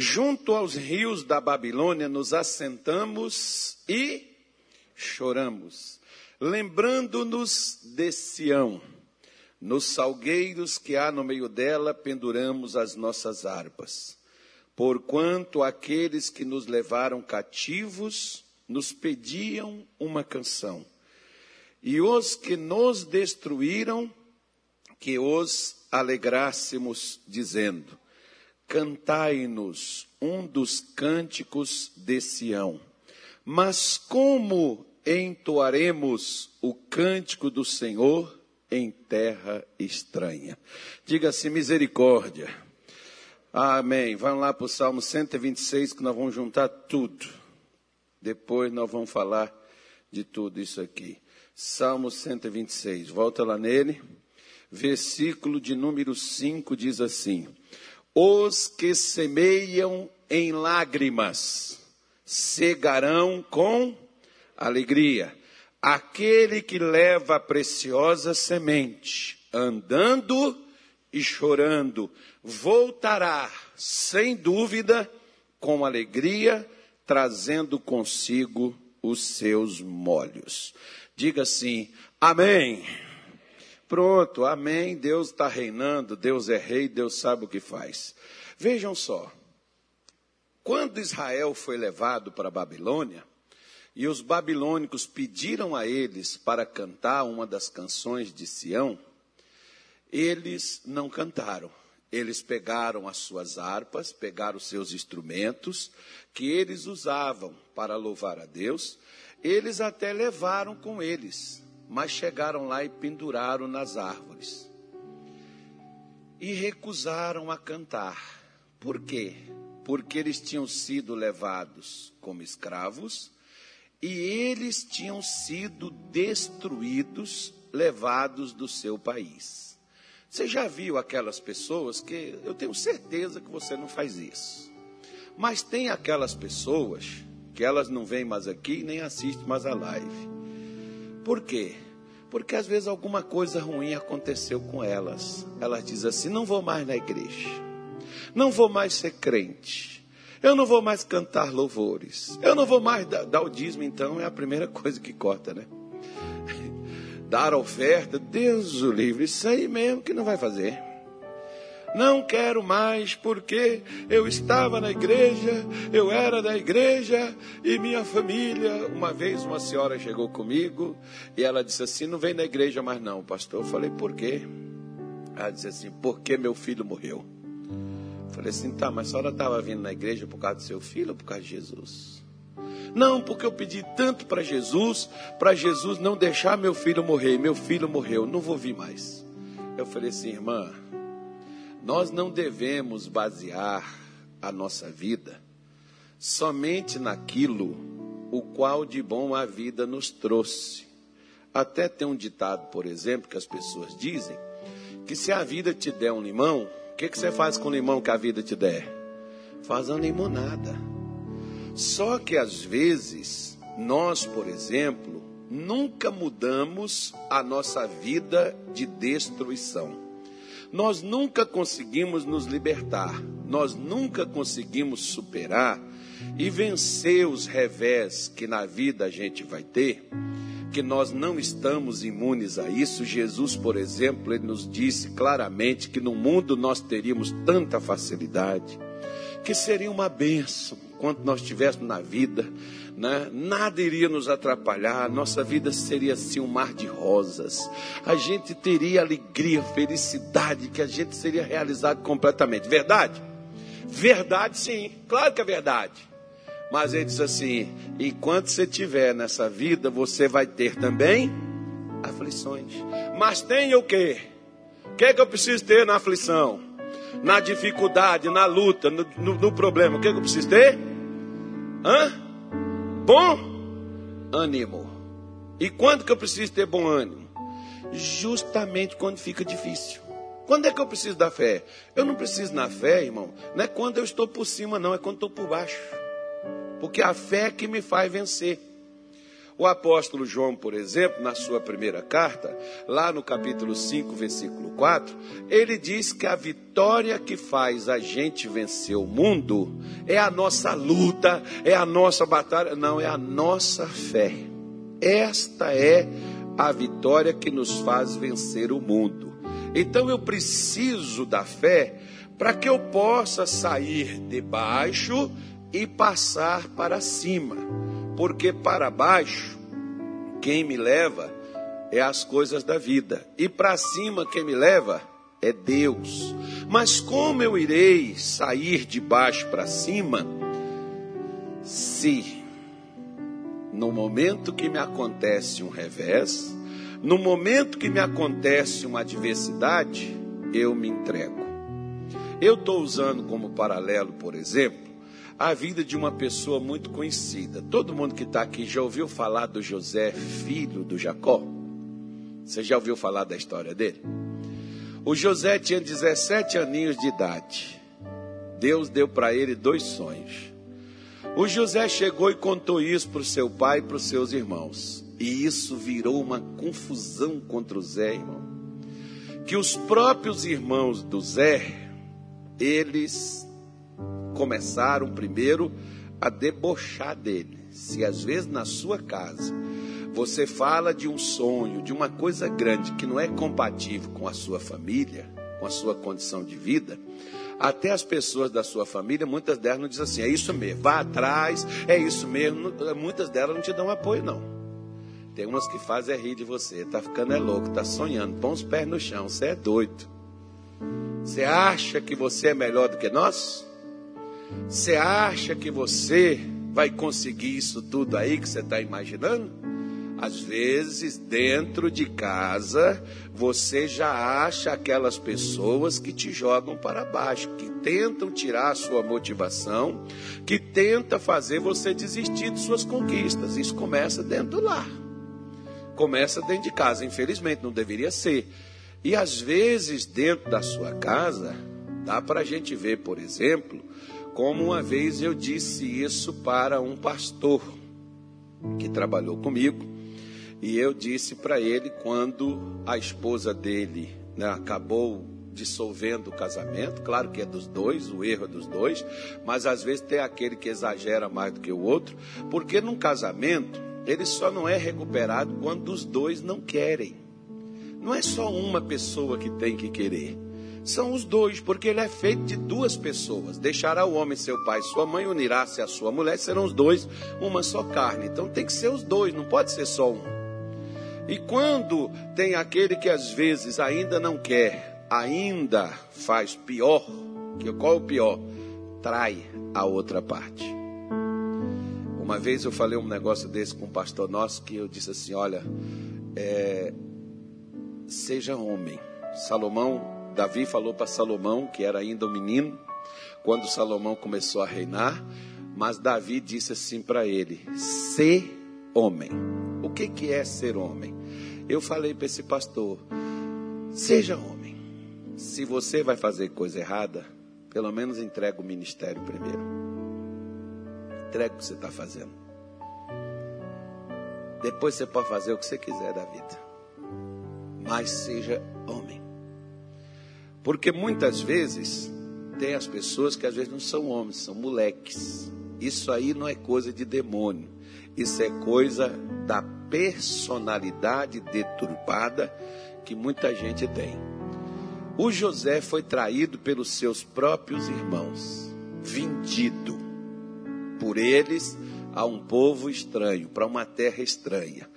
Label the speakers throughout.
Speaker 1: Junto aos rios da Babilônia nos assentamos e choramos, lembrando-nos de Sião. Nos salgueiros que há no meio dela penduramos as nossas harpas. Porquanto aqueles que nos levaram cativos nos pediam uma canção. E os que nos destruíram, que os alegrássemos, dizendo: Cantai-nos um dos cânticos de Sião. Mas como entoaremos o cântico do Senhor em terra estranha? Diga-se misericórdia. Amém. Vamos lá para o Salmo 126, que nós vamos juntar tudo. Depois nós vamos falar de tudo isso aqui. Salmo 126, volta lá nele. Versículo de número 5 diz assim: Os que semeiam em lágrimas cegarão com alegria. Aquele que leva a preciosa semente, andando e chorando, voltará, sem dúvida, com alegria, trazendo consigo os seus molhos. Diga assim: Amém. Pronto, amém. Deus está reinando, Deus é rei, Deus sabe o que faz. Vejam só. Quando Israel foi levado para a Babilônia, e os babilônicos pediram a eles para cantar uma das canções de Sião, eles não cantaram. Eles pegaram as suas harpas, pegaram os seus instrumentos que eles usavam para louvar a Deus. Eles até levaram com eles, mas chegaram lá e penduraram nas árvores. E recusaram a cantar. Por quê? Porque eles tinham sido levados como escravos e eles tinham sido destruídos, levados do seu país. Você já viu aquelas pessoas que eu tenho certeza que você não faz isso. Mas tem aquelas pessoas que elas não vêm mais aqui nem assistem mais a live. Por quê? Porque às vezes alguma coisa ruim aconteceu com elas. Elas dizem assim: não vou mais na igreja, não vou mais ser crente, eu não vou mais cantar louvores, eu não vou mais dar, dar o dízimo, então é a primeira coisa que corta, né? dar oferta, Deus o livre, isso aí mesmo que não vai fazer. Não quero mais porque eu estava na igreja, eu era da igreja e minha família. Uma vez uma senhora chegou comigo e ela disse assim: Não vem na igreja mais, não, pastor. Eu falei: Por quê? Ela disse assim: Porque meu filho morreu. Eu falei assim: Tá, mas a senhora estava vindo na igreja por causa do seu filho ou por causa de Jesus? Não, porque eu pedi tanto para Jesus, para Jesus não deixar meu filho morrer. Meu filho morreu, não vou vir mais. Eu falei assim, irmã, nós não devemos basear a nossa vida somente naquilo o qual de bom a vida nos trouxe. Até tem um ditado, por exemplo, que as pessoas dizem que se a vida te der um limão, o que, que você faz com o limão que a vida te der? Faz uma limonada. Só que às vezes, nós, por exemplo, nunca mudamos a nossa vida de destruição. Nós nunca conseguimos nos libertar, nós nunca conseguimos superar e vencer os revés que na vida a gente vai ter, que nós não estamos imunes a isso. Jesus, por exemplo, ele nos disse claramente que no mundo nós teríamos tanta facilidade, que seria uma bênção quanto nós estivéssemos na vida, né? nada iria nos atrapalhar, nossa vida seria assim um mar de rosas, a gente teria alegria, felicidade, que a gente seria realizado completamente. Verdade? Verdade, sim, claro que é verdade. Mas ele diz assim: enquanto você estiver nessa vida, você vai ter também aflições. Mas tenha o quê? O que, é que eu preciso ter na aflição? Na dificuldade, na luta, no, no, no problema, o que, é que eu preciso ter? Hã? Bom ânimo. E quando que eu preciso ter bom ânimo? Justamente quando fica difícil. Quando é que eu preciso da fé? Eu não preciso na fé, irmão. Não é quando eu estou por cima, não, é quando estou por baixo. Porque a fé é que me faz vencer. O apóstolo João, por exemplo, na sua primeira carta, lá no capítulo 5, versículo 4, ele diz que a vitória que faz a gente vencer o mundo é a nossa luta, é a nossa batalha, não, é a nossa fé. Esta é a vitória que nos faz vencer o mundo. Então eu preciso da fé para que eu possa sair de baixo e passar para cima porque para baixo quem me leva é as coisas da vida, e para cima quem me leva é Deus. Mas como eu irei sair de baixo para cima se no momento que me acontece um revés, no momento que me acontece uma adversidade, eu me entrego. Eu estou usando como paralelo, por exemplo, a vida de uma pessoa muito conhecida. Todo mundo que está aqui já ouviu falar do José, filho do Jacó? Você já ouviu falar da história dele? O José tinha 17 aninhos de idade. Deus deu para ele dois sonhos. O José chegou e contou isso para o seu pai e para os seus irmãos. E isso virou uma confusão contra o Zé, irmão. Que os próprios irmãos do Zé, eles começaram primeiro a debochar dele. Se às vezes na sua casa você fala de um sonho, de uma coisa grande que não é compatível com a sua família, com a sua condição de vida, até as pessoas da sua família, muitas delas não dizem assim, é isso mesmo, vá atrás, é isso mesmo. Muitas delas não te dão apoio, não. Tem umas que fazem é rir de você, tá ficando é louco, tá sonhando, põe os pés no chão, você é doido. Você acha que você é melhor do que nós? Você acha que você vai conseguir isso tudo aí que você está imaginando? Às vezes, dentro de casa, você já acha aquelas pessoas que te jogam para baixo, que tentam tirar a sua motivação, que tenta fazer você desistir de suas conquistas. Isso começa dentro do lar. Começa dentro de casa, infelizmente, não deveria ser. E às vezes, dentro da sua casa, dá para a gente ver, por exemplo, como uma vez eu disse isso para um pastor que trabalhou comigo, e eu disse para ele quando a esposa dele né, acabou dissolvendo o casamento, claro que é dos dois, o erro é dos dois, mas às vezes tem aquele que exagera mais do que o outro, porque num casamento ele só não é recuperado quando os dois não querem. Não é só uma pessoa que tem que querer são os dois, porque ele é feito de duas pessoas. Deixará o homem seu pai sua mãe, unirá-se à sua mulher, serão os dois uma só carne. Então tem que ser os dois, não pode ser só um. E quando tem aquele que às vezes ainda não quer, ainda faz pior, que qual é o pior? Trai a outra parte. Uma vez eu falei um negócio desse com um pastor nosso que eu disse assim: olha, é, seja homem. Salomão Davi falou para Salomão, que era ainda um menino, quando Salomão começou a reinar, mas Davi disse assim para ele: ser homem. O que, que é ser homem? Eu falei para esse pastor: seja homem. Se você vai fazer coisa errada, pelo menos entrega o ministério primeiro. Entrega o que você está fazendo. Depois você pode fazer o que você quiser da vida. Mas seja homem. Porque muitas vezes tem as pessoas que às vezes não são homens, são moleques. Isso aí não é coisa de demônio. Isso é coisa da personalidade deturpada que muita gente tem. O José foi traído pelos seus próprios irmãos, vendido por eles a um povo estranho, para uma terra estranha.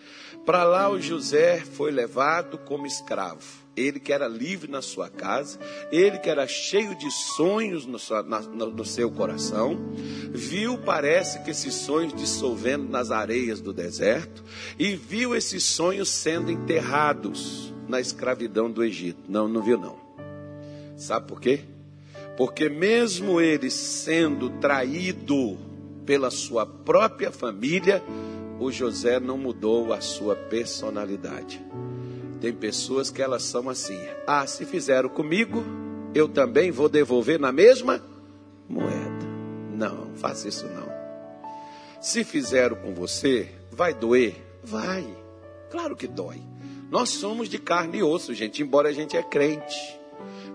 Speaker 1: Para lá o José foi levado como escravo ele que era livre na sua casa, ele que era cheio de sonhos no, sua, na, no seu coração, viu, parece que esses sonhos dissolvendo nas areias do deserto, e viu esses sonhos sendo enterrados na escravidão do Egito. Não, não viu não. Sabe por quê? Porque mesmo ele sendo traído pela sua própria família, o José não mudou a sua personalidade. Tem pessoas que elas são assim: ah, se fizeram comigo, eu também vou devolver na mesma moeda. Não, faça isso não. Se fizeram com você, vai doer, Vai. Claro que dói. Nós somos de carne e osso, gente, embora a gente é crente.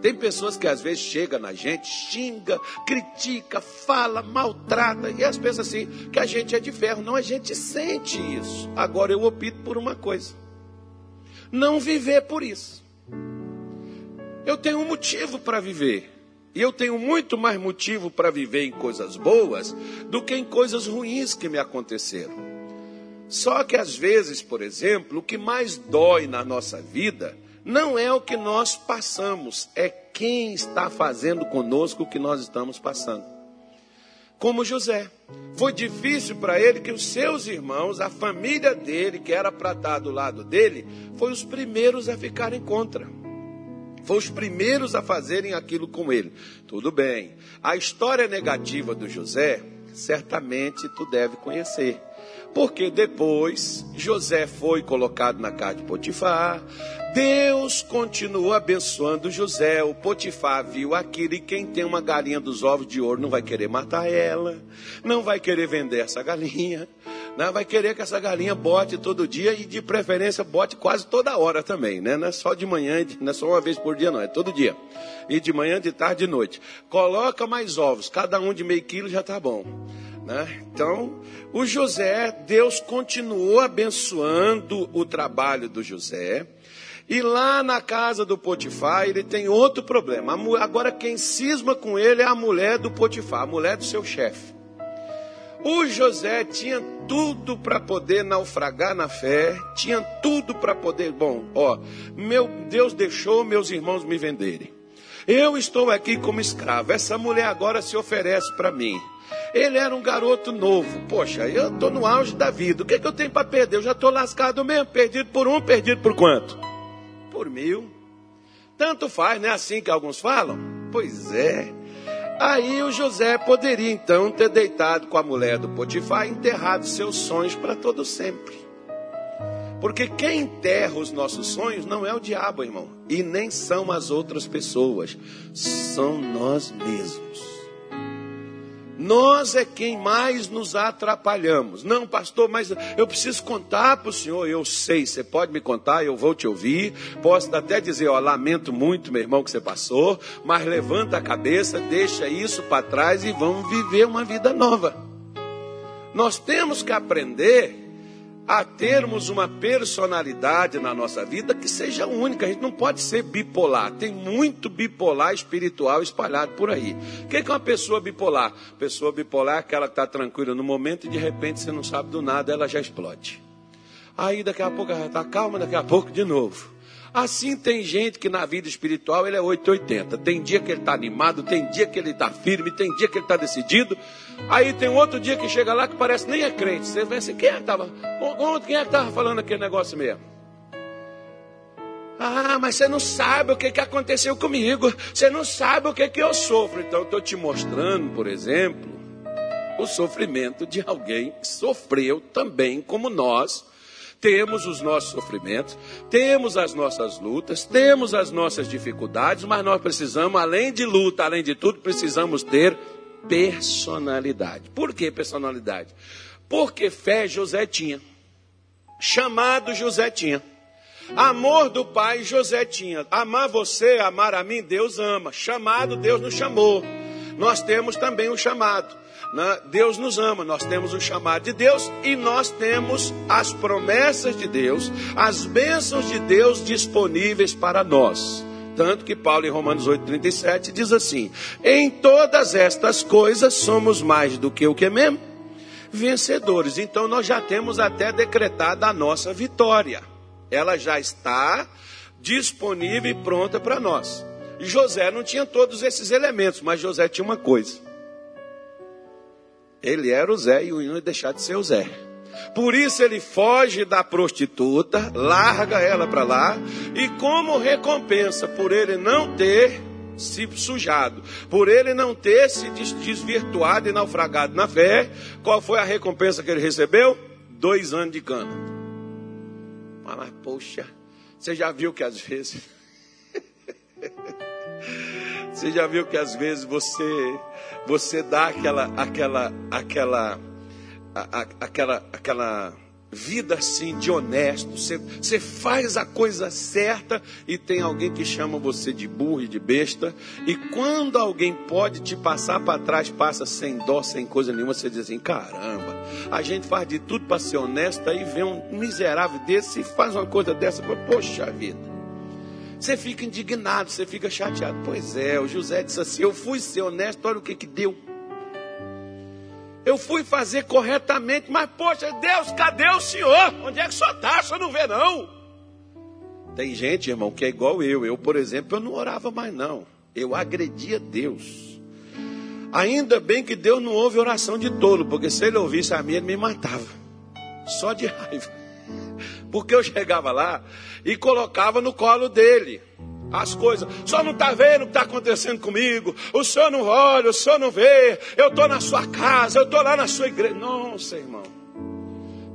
Speaker 1: Tem pessoas que às vezes chegam na gente, xinga, critica, fala, maltrata, e as pessoas assim, que a gente é de ferro. Não, a gente sente isso. Agora eu opto por uma coisa: não viver por isso. Eu tenho um motivo para viver. E eu tenho muito mais motivo para viver em coisas boas do que em coisas ruins que me aconteceram. Só que às vezes, por exemplo, o que mais dói na nossa vida não é o que nós passamos, é quem está fazendo conosco o que nós estamos passando. Como José. Foi difícil para ele que os seus irmãos, a família dele, que era para estar do lado dele, foi os primeiros a ficarem contra. Foi os primeiros a fazerem aquilo com ele. Tudo bem. A história negativa do José, certamente tu deve conhecer. Porque depois José foi colocado na casa de Potifar, Deus continuou abençoando José. O Potifar viu aquilo e quem tem uma galinha dos ovos de ouro não vai querer matar ela, não vai querer vender essa galinha, não vai querer que essa galinha bote todo dia e de preferência bote quase toda hora também, né? Não é só de manhã, não é só uma vez por dia, não, é todo dia. E de manhã, de tarde, de noite. Coloca mais ovos, cada um de meio quilo já está bom. Né? Então, o José, Deus continuou abençoando o trabalho do José. E lá na casa do Potifar, ele tem outro problema. Agora, quem cisma com ele é a mulher do Potifar, a mulher do seu chefe. O José tinha tudo para poder naufragar na fé, tinha tudo para poder. Bom, ó, meu Deus deixou meus irmãos me venderem. Eu estou aqui como escravo. Essa mulher agora se oferece para mim. Ele era um garoto novo. Poxa, eu estou no auge da vida. O que, é que eu tenho para perder? Eu já estou lascado mesmo. Perdido por um, perdido por quanto? Por mil. Tanto faz, não é assim que alguns falam? Pois é. Aí o José poderia então ter deitado com a mulher do Potifar e enterrado seus sonhos para todo sempre. Porque quem enterra os nossos sonhos não é o diabo, irmão, e nem são as outras pessoas, são nós mesmos. Nós é quem mais nos atrapalhamos. Não, pastor, mas eu preciso contar para o senhor. Eu sei, você pode me contar, eu vou te ouvir. Posso até dizer, ó, lamento muito, meu irmão, que você passou, mas levanta a cabeça, deixa isso para trás e vamos viver uma vida nova. Nós temos que aprender a termos uma personalidade na nossa vida que seja única. A gente não pode ser bipolar. Tem muito bipolar espiritual espalhado por aí. O que é uma pessoa bipolar? Pessoa bipolar é aquela que está tranquila no momento e de repente você não sabe do nada, ela já explode. Aí daqui a pouco ela está calma, daqui a pouco de novo. Assim tem gente que na vida espiritual ele é 880. Tem dia que ele está animado, tem dia que ele está firme, tem dia que ele está decidido. Aí tem outro dia que chega lá que parece nem é crente. Você vê assim, quem é que estava? Quem é que estava falando aquele negócio mesmo? Ah, mas você não sabe o que, que aconteceu comigo. Você não sabe o que, que eu sofro. Então eu estou te mostrando, por exemplo, o sofrimento de alguém que sofreu também como nós temos os nossos sofrimentos, temos as nossas lutas, temos as nossas dificuldades, mas nós precisamos, além de luta, além de tudo, precisamos ter personalidade. Por que personalidade? Porque fé José tinha. Chamado José tinha. Amor do pai José tinha. Amar você, amar a mim, Deus ama. Chamado, Deus nos chamou. Nós temos também o chamado. Né? Deus nos ama, nós temos o chamado de Deus e nós temos as promessas de Deus, as bênçãos de Deus disponíveis para nós. Tanto que Paulo em Romanos 8,37 diz assim: Em todas estas coisas somos mais do que o que mesmo? Vencedores. Então nós já temos até decretada a nossa vitória. Ela já está disponível e pronta para nós. José não tinha todos esses elementos, mas José tinha uma coisa. Ele era o Zé e o não ia deixar de ser o Zé. Por isso ele foge da prostituta, larga ela para lá, e como recompensa por ele não ter se sujado, por ele não ter se desvirtuado e naufragado na fé, qual foi a recompensa que ele recebeu? Dois anos de cana. Mas, poxa, você já viu que às vezes. você já viu que às vezes você você dá aquela, aquela, aquela, a, a, aquela, aquela vida assim de honesto. Você, você faz a coisa certa e tem alguém que chama você de burro e de besta. E quando alguém pode te passar para trás, passa sem dó, sem coisa nenhuma, você diz assim: caramba, a gente faz de tudo para ser honesto, aí vem um miserável desse e faz uma coisa dessa. Poxa vida. Você fica indignado, você fica chateado. Pois é, o José disse assim: Eu fui ser honesto, olha o que que deu. Eu fui fazer corretamente, mas poxa, Deus, cadê o senhor? Onde é que o senhor está? O senhor não vê, não? Tem gente, irmão, que é igual eu. Eu, por exemplo, eu não orava mais, não. Eu agredia Deus. Ainda bem que Deus não ouve oração de tolo, porque se ele ouvisse a minha, ele me matava. Só de raiva. Porque eu chegava lá e colocava no colo dele as coisas. Senhor não está vendo o que está acontecendo comigo. O senhor não olha, o senhor não vê. Eu estou na sua casa, eu estou lá na sua igreja. Nossa, irmão.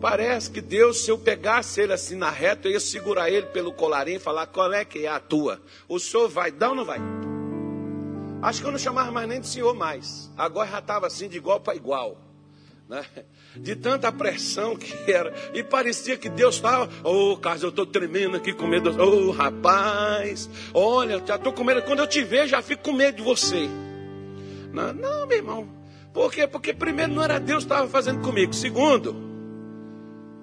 Speaker 1: Parece que Deus, se eu pegasse ele assim na reta, eu ia segurar ele pelo colarinho e falar: qual é que é a tua? O senhor vai dar ou não vai? Acho que eu não chamava mais nem de senhor mais. Agora já estava assim de igual para igual. Né? De tanta pressão que era. E parecia que Deus estava. Ô, oh, Carlos, eu estou tremendo aqui com medo. Ô, oh, rapaz, olha, já estou com medo. Quando eu te vejo, já fico com medo de você. Não, não meu irmão. Por quê? Porque primeiro não era Deus que estava fazendo comigo. Segundo,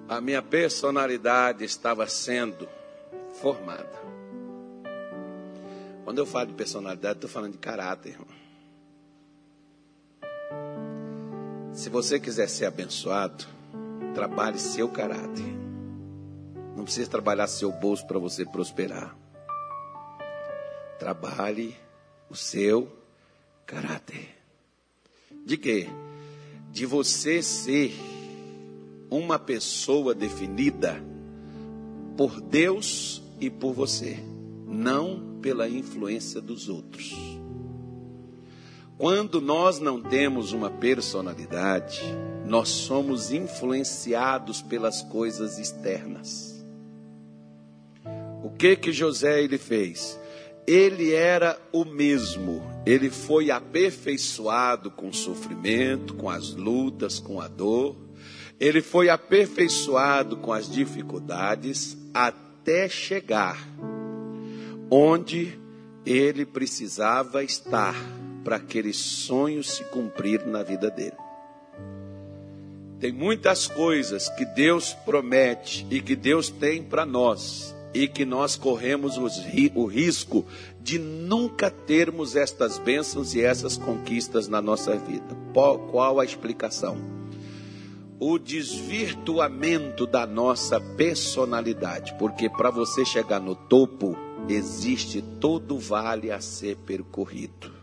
Speaker 1: a minha personalidade estava sendo formada. Quando eu falo de personalidade, estou falando de caráter, irmão. Se você quiser ser abençoado, trabalhe seu caráter. Não precisa trabalhar seu bolso para você prosperar. Trabalhe o seu caráter. De quê? De você ser uma pessoa definida por Deus e por você, não pela influência dos outros. Quando nós não temos uma personalidade, nós somos influenciados pelas coisas externas. O que que José ele fez? Ele era o mesmo. Ele foi aperfeiçoado com o sofrimento, com as lutas, com a dor. Ele foi aperfeiçoado com as dificuldades até chegar onde ele precisava estar para aquele sonho se cumprir na vida dele. Tem muitas coisas que Deus promete e que Deus tem para nós e que nós corremos o risco de nunca termos estas bênçãos e essas conquistas na nossa vida. Qual a explicação? O desvirtuamento da nossa personalidade, porque para você chegar no topo, existe todo vale a ser percorrido.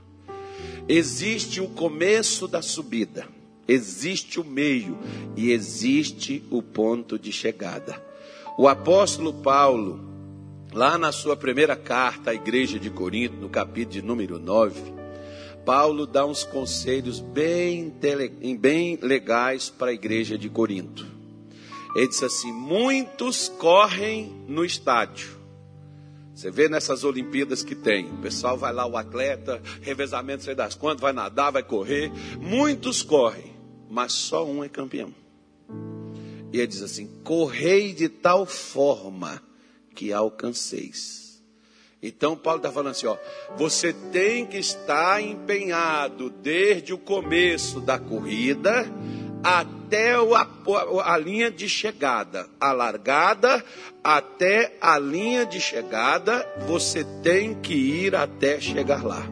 Speaker 1: Existe o começo da subida, existe o meio e existe o ponto de chegada. O apóstolo Paulo, lá na sua primeira carta à igreja de Corinto, no capítulo de número 9, Paulo dá uns conselhos bem, bem legais para a igreja de Corinto. Ele diz assim: Muitos correm no estádio, você vê nessas Olimpíadas que tem, o pessoal vai lá, o atleta, revezamento, sei das quantas, vai nadar, vai correr. Muitos correm, mas só um é campeão. E ele diz assim: correi de tal forma que alcanceis. Então Paulo está falando assim: ó, você tem que estar empenhado desde o começo da corrida até a, a linha de chegada, a largada até a linha de chegada, você tem que ir até chegar lá.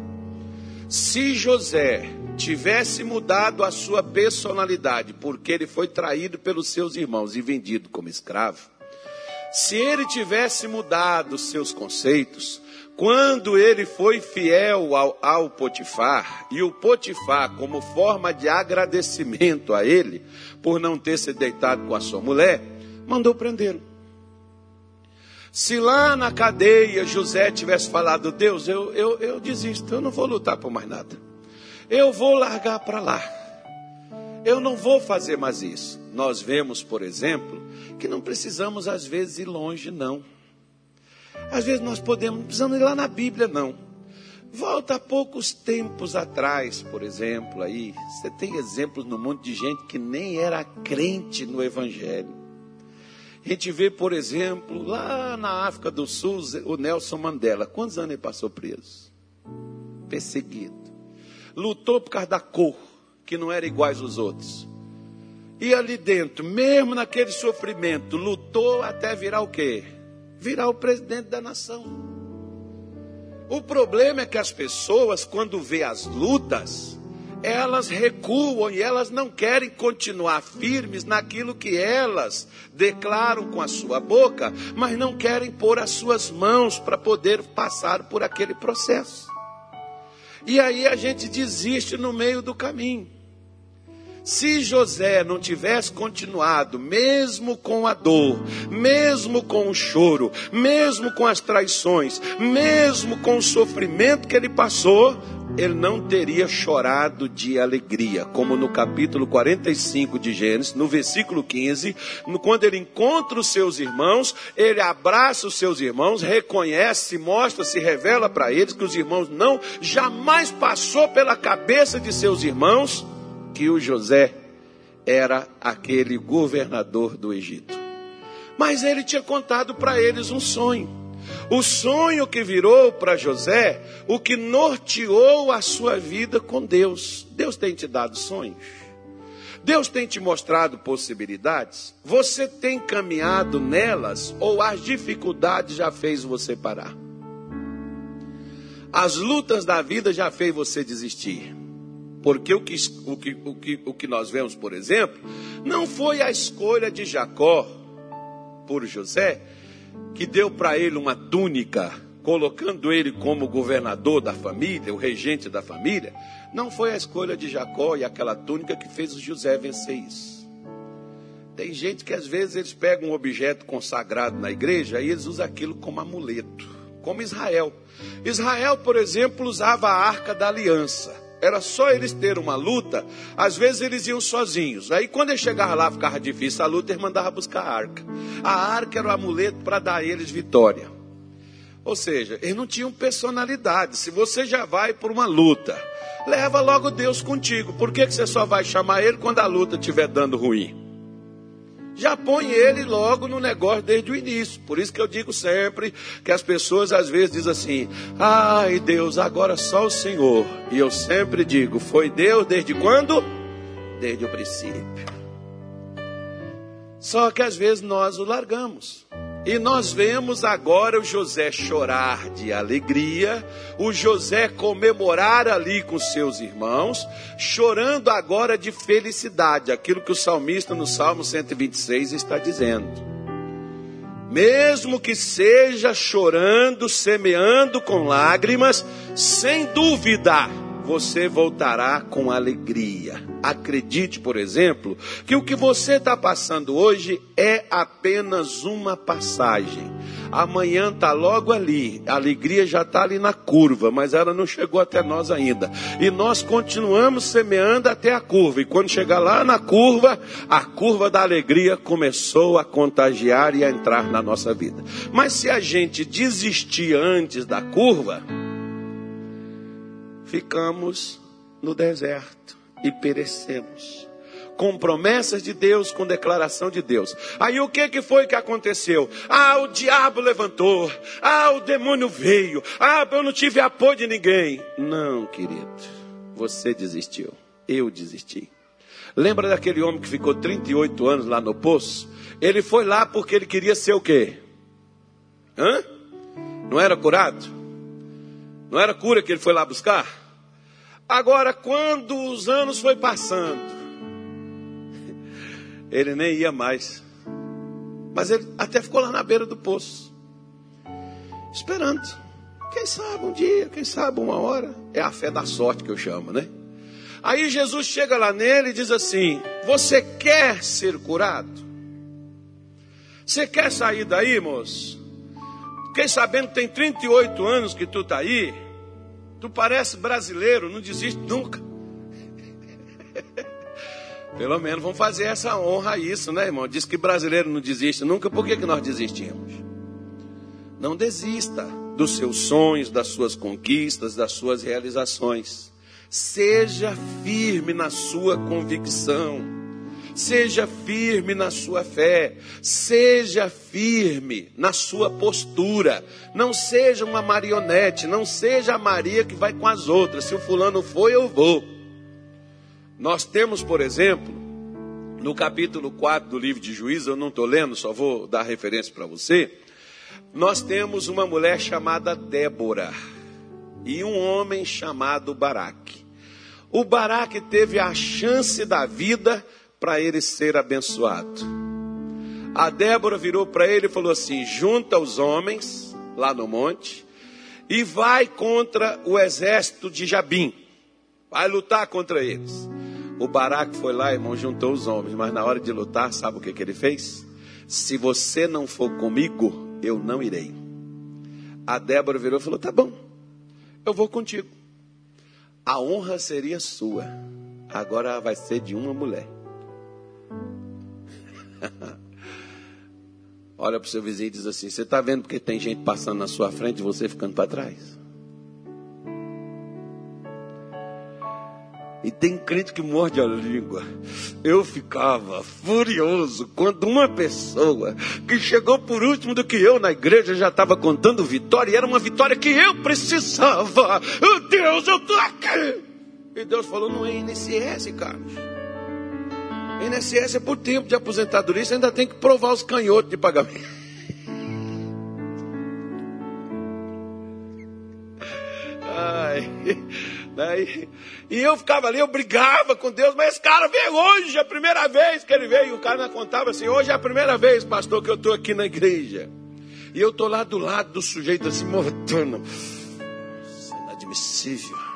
Speaker 1: Se José tivesse mudado a sua personalidade, porque ele foi traído pelos seus irmãos e vendido como escravo, se ele tivesse mudado seus conceitos, quando ele foi fiel ao, ao, Potifar, e o Potifar, como forma de agradecimento a ele, por não ter se deitado com a sua mulher, mandou prendê-lo. Se lá na cadeia José tivesse falado, Deus, eu, eu, eu desisto, eu não vou lutar por mais nada. Eu vou largar para lá. Eu não vou fazer mais isso. Nós vemos, por exemplo, que não precisamos às vezes ir longe, não. Às vezes nós podemos, não precisamos ir lá na Bíblia, não. Volta a poucos tempos atrás, por exemplo, aí, você tem exemplos no mundo de gente que nem era crente no Evangelho. A gente vê, por exemplo, lá na África do Sul, o Nelson Mandela. Quantos anos ele passou preso? Perseguido. Lutou por causa da cor, que não era iguais aos outros. E ali dentro, mesmo naquele sofrimento, lutou até virar o quê? Virar o presidente da nação. O problema é que as pessoas, quando vê as lutas, elas recuam e elas não querem continuar firmes naquilo que elas declaram com a sua boca, mas não querem pôr as suas mãos para poder passar por aquele processo. E aí a gente desiste no meio do caminho. Se José não tivesse continuado, mesmo com a dor, mesmo com o choro, mesmo com as traições, mesmo com o sofrimento que ele passou, ele não teria chorado de alegria, como no capítulo 45 de Gênesis, no versículo 15, quando ele encontra os seus irmãos, ele abraça os seus irmãos, reconhece, mostra, se revela para eles que os irmãos não jamais passou pela cabeça de seus irmãos que o José era aquele governador do Egito. Mas ele tinha contado para eles um sonho. O sonho que virou para José, o que norteou a sua vida com Deus. Deus tem te dado sonhos. Deus tem te mostrado possibilidades. Você tem caminhado nelas ou as dificuldades já fez você parar? As lutas da vida já fez você desistir. Porque o que, o, que, o, que, o que nós vemos, por exemplo, não foi a escolha de Jacó por José, que deu para ele uma túnica, colocando ele como governador da família, o regente da família. Não foi a escolha de Jacó e aquela túnica que fez o José vencer isso. Tem gente que às vezes eles pegam um objeto consagrado na igreja e eles usam aquilo como amuleto, como Israel. Israel, por exemplo, usava a arca da aliança. Era só eles ter uma luta, às vezes eles iam sozinhos. Aí quando eles chegavam lá, ficava difícil a luta, eles mandavam buscar a arca. A arca era o amuleto para dar a eles vitória. Ou seja, eles não tinham personalidade. Se você já vai por uma luta, leva logo Deus contigo. Por que, que você só vai chamar Ele quando a luta estiver dando ruim? Já põe ele logo no negócio desde o início. Por isso que eu digo sempre que as pessoas às vezes dizem assim: ai Deus, agora só o Senhor. E eu sempre digo: foi Deus desde quando? Desde o princípio. Só que às vezes nós o largamos. E nós vemos agora o José chorar de alegria, o José comemorar ali com seus irmãos, chorando agora de felicidade, aquilo que o salmista no Salmo 126 está dizendo. Mesmo que seja chorando, semeando com lágrimas, sem dúvida, você voltará com alegria. Acredite, por exemplo, que o que você está passando hoje é apenas uma passagem. Amanhã está logo ali, a alegria já está ali na curva, mas ela não chegou até nós ainda. E nós continuamos semeando até a curva. E quando chegar lá na curva, a curva da alegria começou a contagiar e a entrar na nossa vida. Mas se a gente desistir antes da curva, ficamos no deserto e perecemos. Com promessas de Deus, com declaração de Deus. Aí o que, que foi que aconteceu? Ah, o diabo levantou. Ah, o demônio veio. Ah, eu não tive apoio de ninguém. Não, querido. Você desistiu. Eu desisti. Lembra daquele homem que ficou 38 anos lá no poço? Ele foi lá porque ele queria ser o quê? Hã? Não era curado? Não era cura que ele foi lá buscar? Agora, quando os anos foi passando, ele nem ia mais. Mas ele até ficou lá na beira do poço, esperando. Quem sabe um dia, quem sabe uma hora. É a fé da sorte que eu chamo, né? Aí Jesus chega lá nele e diz assim: Você quer ser curado? Você quer sair daí, moço? Fiquei sabendo que tem 38 anos que tu está aí. Tu parece brasileiro, não desiste nunca. Pelo menos vamos fazer essa honra a isso, né, irmão? Diz que brasileiro não desiste nunca, por que, que nós desistimos? Não desista dos seus sonhos, das suas conquistas, das suas realizações. Seja firme na sua convicção. Seja firme na sua fé, seja firme na sua postura. Não seja uma marionete, não seja a Maria que vai com as outras. Se o fulano foi, eu vou. Nós temos, por exemplo, no capítulo 4 do livro de Juízes, eu não estou lendo, só vou dar referência para você. Nós temos uma mulher chamada Débora e um homem chamado Baraque. O Baraque teve a chance da vida para ele ser abençoado. A Débora virou para ele e falou assim: junta os homens lá no monte e vai contra o exército de Jabim. Vai lutar contra eles. O Baraque foi lá, irmão, juntou os homens, mas na hora de lutar, sabe o que, que ele fez? Se você não for comigo, eu não irei. A Débora virou e falou: tá bom, eu vou contigo. A honra seria sua, agora vai ser de uma mulher. Olha para o seu vizinho e diz assim: Você está vendo porque tem gente passando na sua frente e você ficando para trás? E tem crente que morde a língua. Eu ficava furioso quando uma pessoa que chegou por último do que eu na igreja já estava contando vitória, e era uma vitória que eu precisava. Oh, Deus, eu estou aqui. E Deus falou: não é INSS, Carlos. INSS é por tempo de aposentadoria, você ainda tem que provar os canhotos de pagamento. Ai. Né? E, eu ficava ali, eu brigava com Deus, mas esse cara veio hoje, é a primeira vez que ele veio. E o cara me contava assim: hoje é a primeira vez, pastor, que eu estou aqui na igreja. E eu estou lá do lado do sujeito assim, mortando. Isso é inadmissível.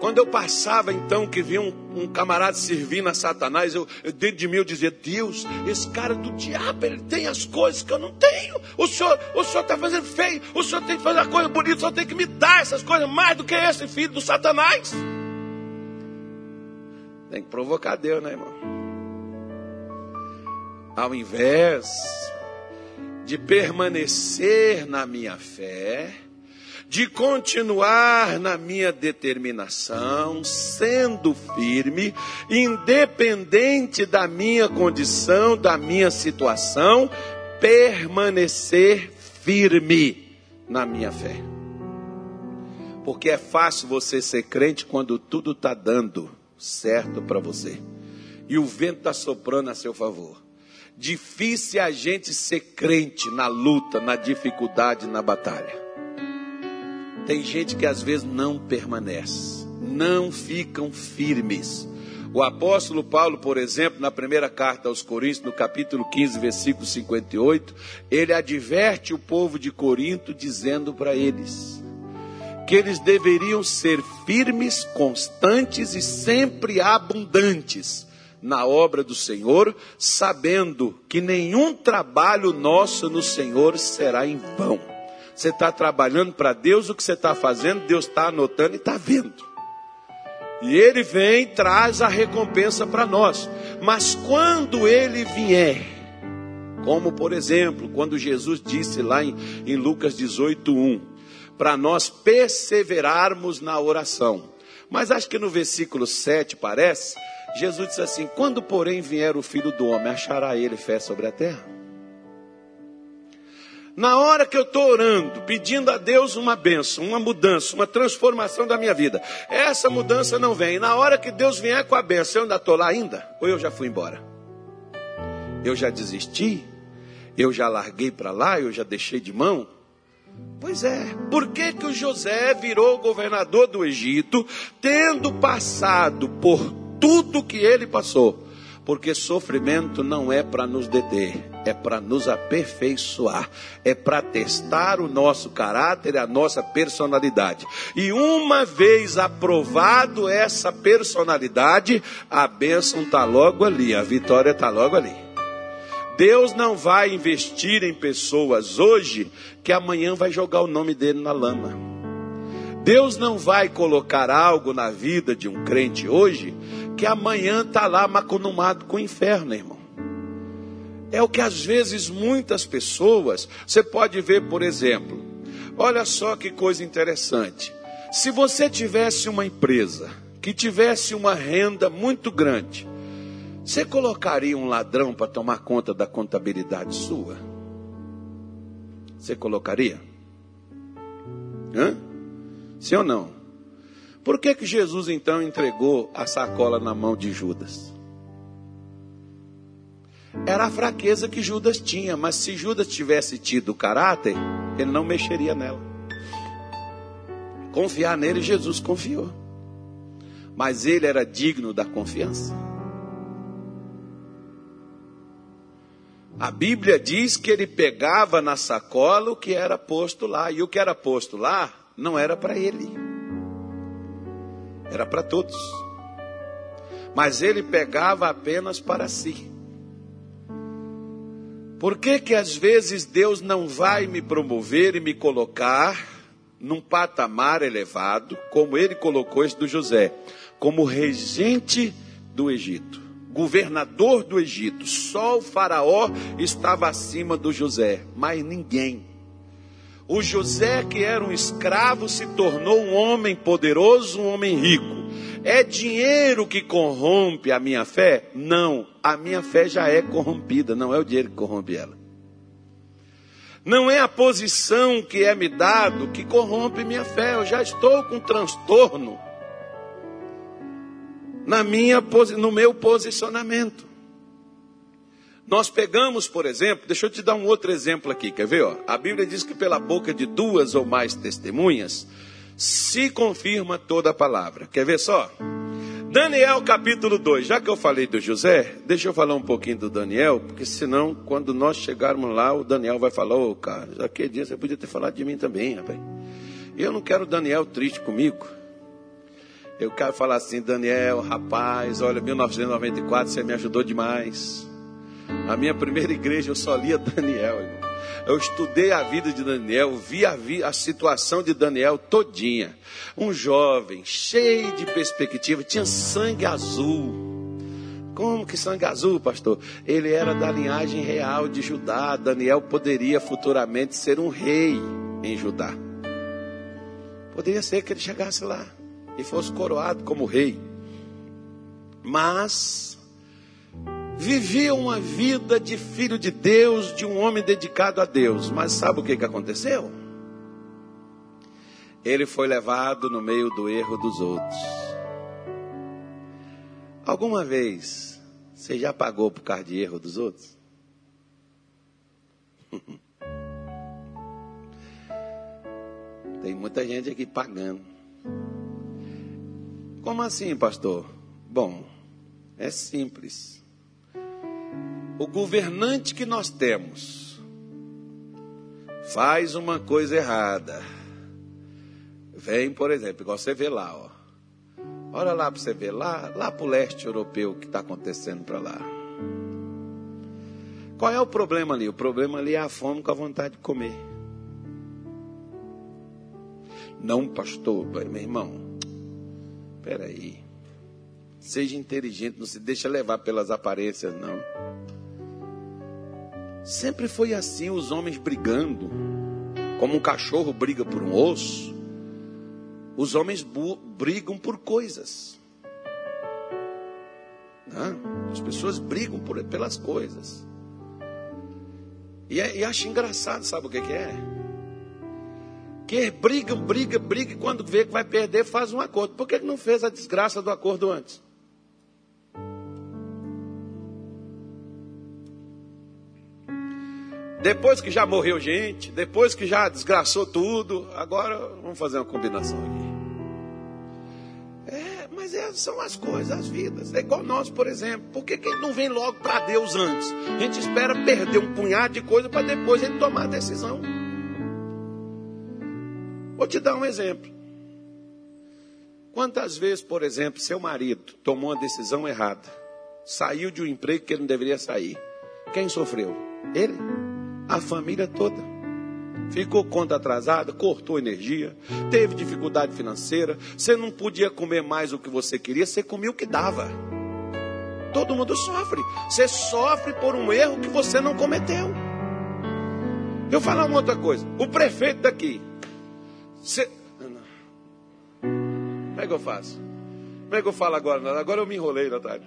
Speaker 1: Quando eu passava, então, que via um, um camarada servindo a Satanás, eu, eu, dentro de mim eu dizia: Deus, esse cara do diabo, ele tem as coisas que eu não tenho. O senhor o senhor está fazendo feio, o senhor tem que fazer a coisa bonita, o senhor tem que me dar essas coisas mais do que esse filho do Satanás. Tem que provocar Deus, né, irmão? Ao invés de permanecer na minha fé, de continuar na minha determinação, sendo firme, independente da minha condição, da minha situação, permanecer firme na minha fé. Porque é fácil você ser crente quando tudo está dando certo para você e o vento está soprando a seu favor. Difícil é a gente ser crente na luta, na dificuldade, na batalha. Tem gente que às vezes não permanece, não ficam firmes. O apóstolo Paulo, por exemplo, na primeira carta aos Coríntios, no capítulo 15, versículo 58, ele adverte o povo de Corinto dizendo para eles que eles deveriam ser firmes, constantes e sempre abundantes na obra do Senhor, sabendo que nenhum trabalho nosso no Senhor será em vão. Você está trabalhando para Deus, o que você está fazendo, Deus está anotando e está vendo. E Ele vem traz a recompensa para nós. Mas quando Ele vier, como por exemplo, quando Jesus disse lá em, em Lucas 18, 1, para nós perseverarmos na oração. Mas acho que no versículo 7 parece, Jesus disse assim: Quando porém vier o filho do homem, achará ele fé sobre a terra? Na hora que eu estou orando, pedindo a Deus uma benção, uma mudança, uma transformação da minha vida, essa mudança não vem. Na hora que Deus vier com a benção, eu ainda estou lá ainda? Ou eu já fui embora? Eu já desisti? Eu já larguei para lá? Eu já deixei de mão? Pois é, por que, que o José virou governador do Egito, tendo passado por tudo que ele passou? Porque sofrimento não é para nos deter, é para nos aperfeiçoar, é para testar o nosso caráter e a nossa personalidade. E uma vez aprovado essa personalidade, a bênção está logo ali, a vitória está logo ali. Deus não vai investir em pessoas hoje que amanhã vai jogar o nome dele na lama. Deus não vai colocar algo na vida de um crente hoje que amanhã está lá maconumado com o inferno, irmão. É o que às vezes muitas pessoas, você pode ver, por exemplo, olha só que coisa interessante. Se você tivesse uma empresa que tivesse uma renda muito grande, Você colocaria um ladrão para tomar conta da contabilidade sua? Você colocaria? Hã? Sim ou não? Por que, que Jesus então entregou a sacola na mão de Judas? Era a fraqueza que Judas tinha, mas se Judas tivesse tido caráter, ele não mexeria nela. Confiar nele, Jesus confiou. Mas ele era digno da confiança. A Bíblia diz que ele pegava na sacola o que era posto lá, e o que era posto lá não era para ele, era para todos. Mas ele pegava apenas para si. Por que que às vezes Deus não vai me promover e me colocar num patamar elevado, como ele colocou esse do José, como regente do Egito? governador do Egito. Só o Faraó estava acima do José, mas ninguém. O José, que era um escravo, se tornou um homem poderoso, um homem rico. É dinheiro que corrompe a minha fé? Não, a minha fé já é corrompida, não é o dinheiro que corrompe ela. Não é a posição que é me dado que corrompe minha fé, eu já estou com transtorno na minha, no meu posicionamento. Nós pegamos, por exemplo, deixa eu te dar um outro exemplo aqui, quer ver? Ó? A Bíblia diz que pela boca de duas ou mais testemunhas se confirma toda a palavra. Quer ver só? Daniel capítulo 2, já que eu falei do José, deixa eu falar um pouquinho do Daniel, porque senão, quando nós chegarmos lá, o Daniel vai falar: Ô, oh, cara, aquele dia você podia ter falado de mim também, rapaz. Eu não quero Daniel triste comigo. Eu quero falar assim, Daniel, rapaz, olha, 1994 você me ajudou demais. A minha primeira igreja eu só lia Daniel, irmão. Eu estudei a vida de Daniel, vi a, vi a situação de Daniel todinha. Um jovem, cheio de perspectiva, tinha sangue azul. Como que sangue azul, pastor? Ele era da linhagem real de Judá. Daniel poderia futuramente ser um rei em Judá. Poderia ser que ele chegasse lá e fosse coroado como rei. Mas vivia uma vida de filho de Deus, de um homem dedicado a Deus. Mas sabe o que, que aconteceu? Ele foi levado no meio do erro dos outros. Alguma vez você já pagou por causa de erro dos outros? Tem muita gente aqui pagando. Como assim, pastor? Bom, é simples. O governante que nós temos faz uma coisa errada. Vem, por exemplo, igual você vê lá, ó. Olha lá para você ver, lá, lá para o leste europeu, o que está acontecendo para lá. Qual é o problema ali? O problema ali é a fome com a vontade de comer. Não, pastor, meu irmão. Espera aí. Seja inteligente, não se deixa levar pelas aparências, não. Sempre foi assim, os homens brigando. Como um cachorro briga por um osso, os homens brigam por coisas. Não? As pessoas brigam por, pelas coisas. E, é, e acho engraçado, sabe o que, que é? que briga, briga, briga, e quando vê que vai perder, faz um acordo. Por que não fez a desgraça do acordo antes? Depois que já morreu gente, depois que já desgraçou tudo, agora vamos fazer uma combinação aqui. É, mas é, são as coisas, as vidas. É igual nós, por exemplo. Por que, que ele não vem logo para Deus antes? A gente espera perder um punhado de coisa para depois ele tomar a decisão. Vou te dar um exemplo. Quantas vezes, por exemplo, seu marido tomou uma decisão errada, saiu de um emprego que ele não deveria sair? Quem sofreu? Ele? A família toda. Ficou conta atrasada, cortou energia, teve dificuldade financeira, você não podia comer mais o que você queria, você comia o que dava. Todo mundo sofre. Você sofre por um erro que você não cometeu. Eu falar uma outra coisa. O prefeito daqui Cê... Como é que eu faço? Como é que eu falo agora? Agora eu me enrolei, Natália.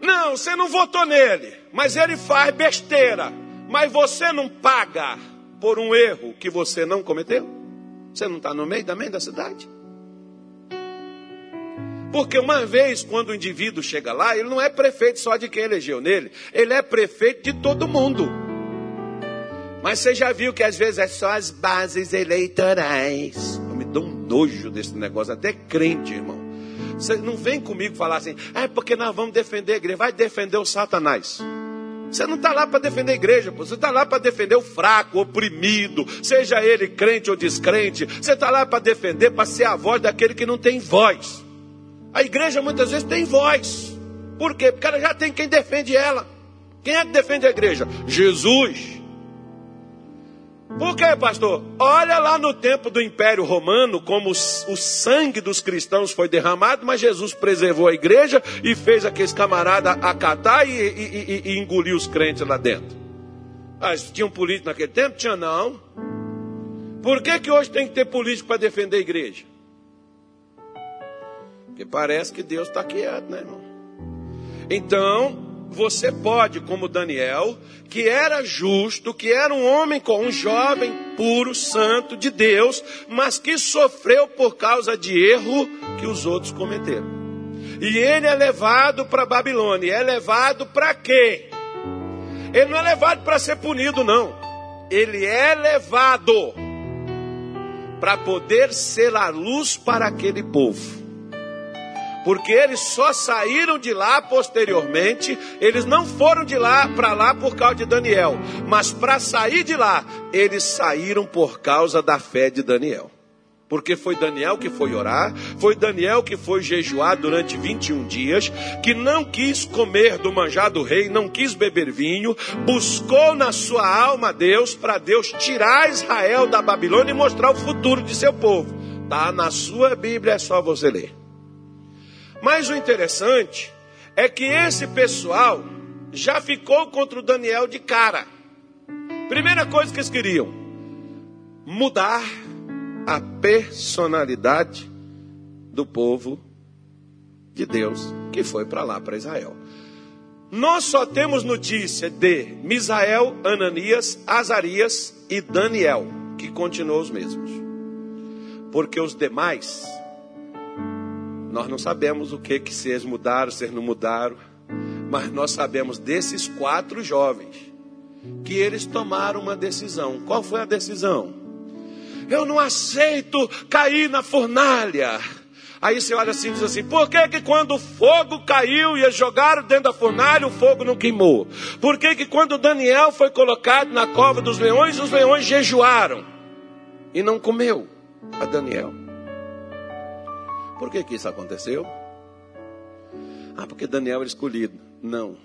Speaker 1: Não, você não votou nele, mas ele faz besteira. Mas você não paga por um erro que você não cometeu? Você não está no meio da da cidade? Porque uma vez, quando o indivíduo chega lá, ele não é prefeito só de quem elegeu nele, ele é prefeito de todo mundo. Mas você já viu que às vezes é só as bases eleitorais. Eu me dou um nojo desse negócio, até crente, irmão. Você não vem comigo falar assim, é porque nós vamos defender a igreja. Vai defender o Satanás. Você não está lá para defender a igreja, pô. você está lá para defender o fraco, o oprimido, seja ele crente ou descrente. Você está lá para defender, para ser a voz daquele que não tem voz. A igreja muitas vezes tem voz. Por quê? Porque ela já tem quem defende ela. Quem é que defende a igreja? Jesus. Por quê, pastor? Olha lá no tempo do Império Romano como o sangue dos cristãos foi derramado, mas Jesus preservou a igreja e fez aqueles camaradas acatar e, e, e, e engolir os crentes lá dentro. Ah, tinha um político naquele tempo? Tinha não. Por que, que hoje tem que ter político para defender a igreja? Porque parece que Deus está quieto, né, irmão? Então, você pode, como Daniel, que era justo, que era um homem com um jovem puro, santo de Deus, mas que sofreu por causa de erro que os outros cometeram. E ele é levado para Babilônia. É levado para quê? Ele não é levado para ser punido, não. Ele é levado para poder ser a luz para aquele povo porque eles só saíram de lá posteriormente, eles não foram de lá para lá por causa de Daniel, mas para sair de lá, eles saíram por causa da fé de Daniel. Porque foi Daniel que foi orar, foi Daniel que foi jejuar durante 21 dias, que não quis comer do manjar do rei, não quis beber vinho, buscou na sua alma Deus, para Deus tirar Israel da Babilônia e mostrar o futuro de seu povo. Tá na sua Bíblia, é só você ler. Mas o interessante é que esse pessoal já ficou contra o Daniel de cara. Primeira coisa que eles queriam: mudar a personalidade do povo de Deus que foi para lá, para Israel. Nós só temos notícia de Misael, Ananias, Azarias e Daniel, que continuam os mesmos. Porque os demais nós não sabemos o que que se eles mudaram, se eles não mudaram, mas nós sabemos desses quatro jovens que eles tomaram uma decisão. Qual foi a decisão? Eu não aceito cair na fornalha. Aí você olha assim e diz assim: por que, que quando o fogo caiu e eles jogaram dentro da fornalha, o fogo não queimou? Por que, que quando Daniel foi colocado na cova dos leões, os leões jejuaram e não comeu a Daniel? Por que, que isso aconteceu? Ah, porque Daniel era escolhido. Não,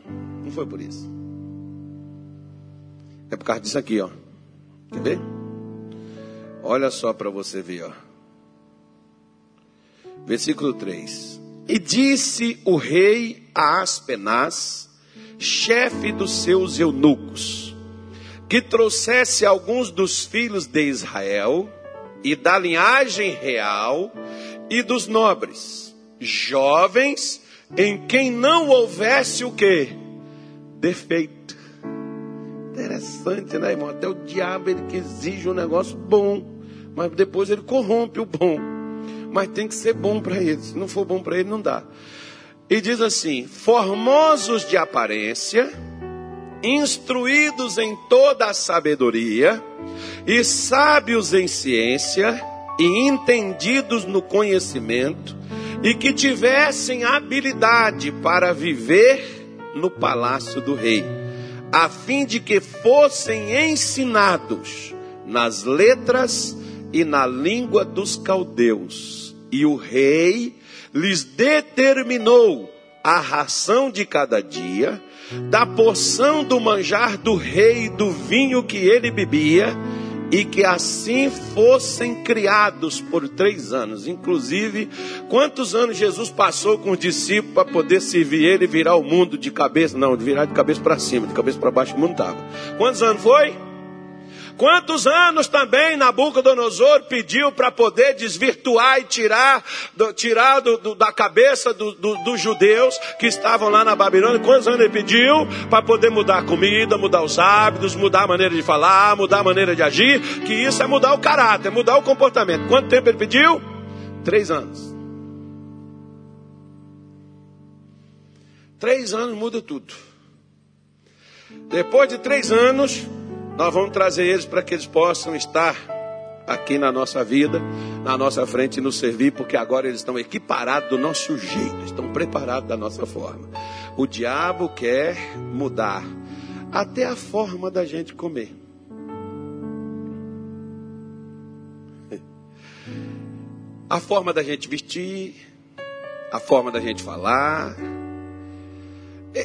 Speaker 1: não foi por isso. É por causa disso aqui, ó. Quer ver? Olha só para você ver, ó. Versículo 3. E disse o rei a Aspenaz, chefe dos seus eunucos, que trouxesse alguns dos filhos de Israel e da linhagem real e dos nobres, jovens em quem não houvesse o que? Defeito. Interessante, né, irmão? Até o diabo ele que exige um negócio bom, mas depois ele corrompe o bom. Mas tem que ser bom para ele. Se não for bom para ele, não dá. E diz assim: formosos de aparência, instruídos em toda a sabedoria e sábios em ciência e entendidos no conhecimento, e que tivessem habilidade para viver no palácio do rei, a fim de que fossem ensinados nas letras e na língua dos caldeus. E o rei lhes determinou a ração de cada dia, da porção do manjar do rei e do vinho que ele bebia, e que assim fossem criados por três anos. Inclusive, quantos anos Jesus passou com os discípulos para poder servir ele e virar o mundo de cabeça? Não, virar de cabeça para cima, de cabeça para baixo o mundo estava. Quantos anos foi? Quantos anos também Nabucodonosor pediu para poder desvirtuar e tirar, do, tirar do, do, da cabeça dos judeus que estavam lá na Babilônia? Quantos anos ele pediu para poder mudar a comida, mudar os hábitos, mudar a maneira de falar, mudar a maneira de agir? Que isso é mudar o caráter, mudar o comportamento. Quanto tempo ele pediu? Três anos. Três anos muda tudo. Depois de três anos, nós vamos trazer eles para que eles possam estar aqui na nossa vida, na nossa frente e nos servir, porque agora eles estão equiparados do nosso jeito, estão preparados da nossa forma. O diabo quer mudar até a forma da gente comer. A forma da gente vestir, a forma da gente falar,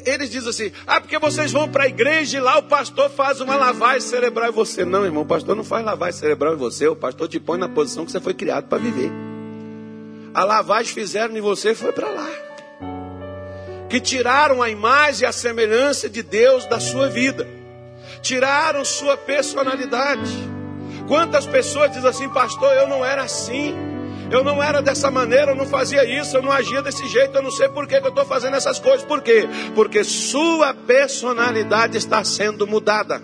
Speaker 1: eles dizem assim: ah, porque vocês vão para a igreja e lá o pastor faz uma lavagem cerebral em você. Não, irmão, o pastor não faz lavagem cerebral em você, o pastor te põe na posição que você foi criado para viver. A lavagem fizeram em você foi para lá. Que tiraram a imagem e a semelhança de Deus da sua vida, tiraram sua personalidade. Quantas pessoas dizem assim, pastor, eu não era assim. Eu não era dessa maneira, eu não fazia isso, eu não agia desse jeito, eu não sei por que, eu estou fazendo essas coisas. Por quê? Porque sua personalidade está sendo mudada,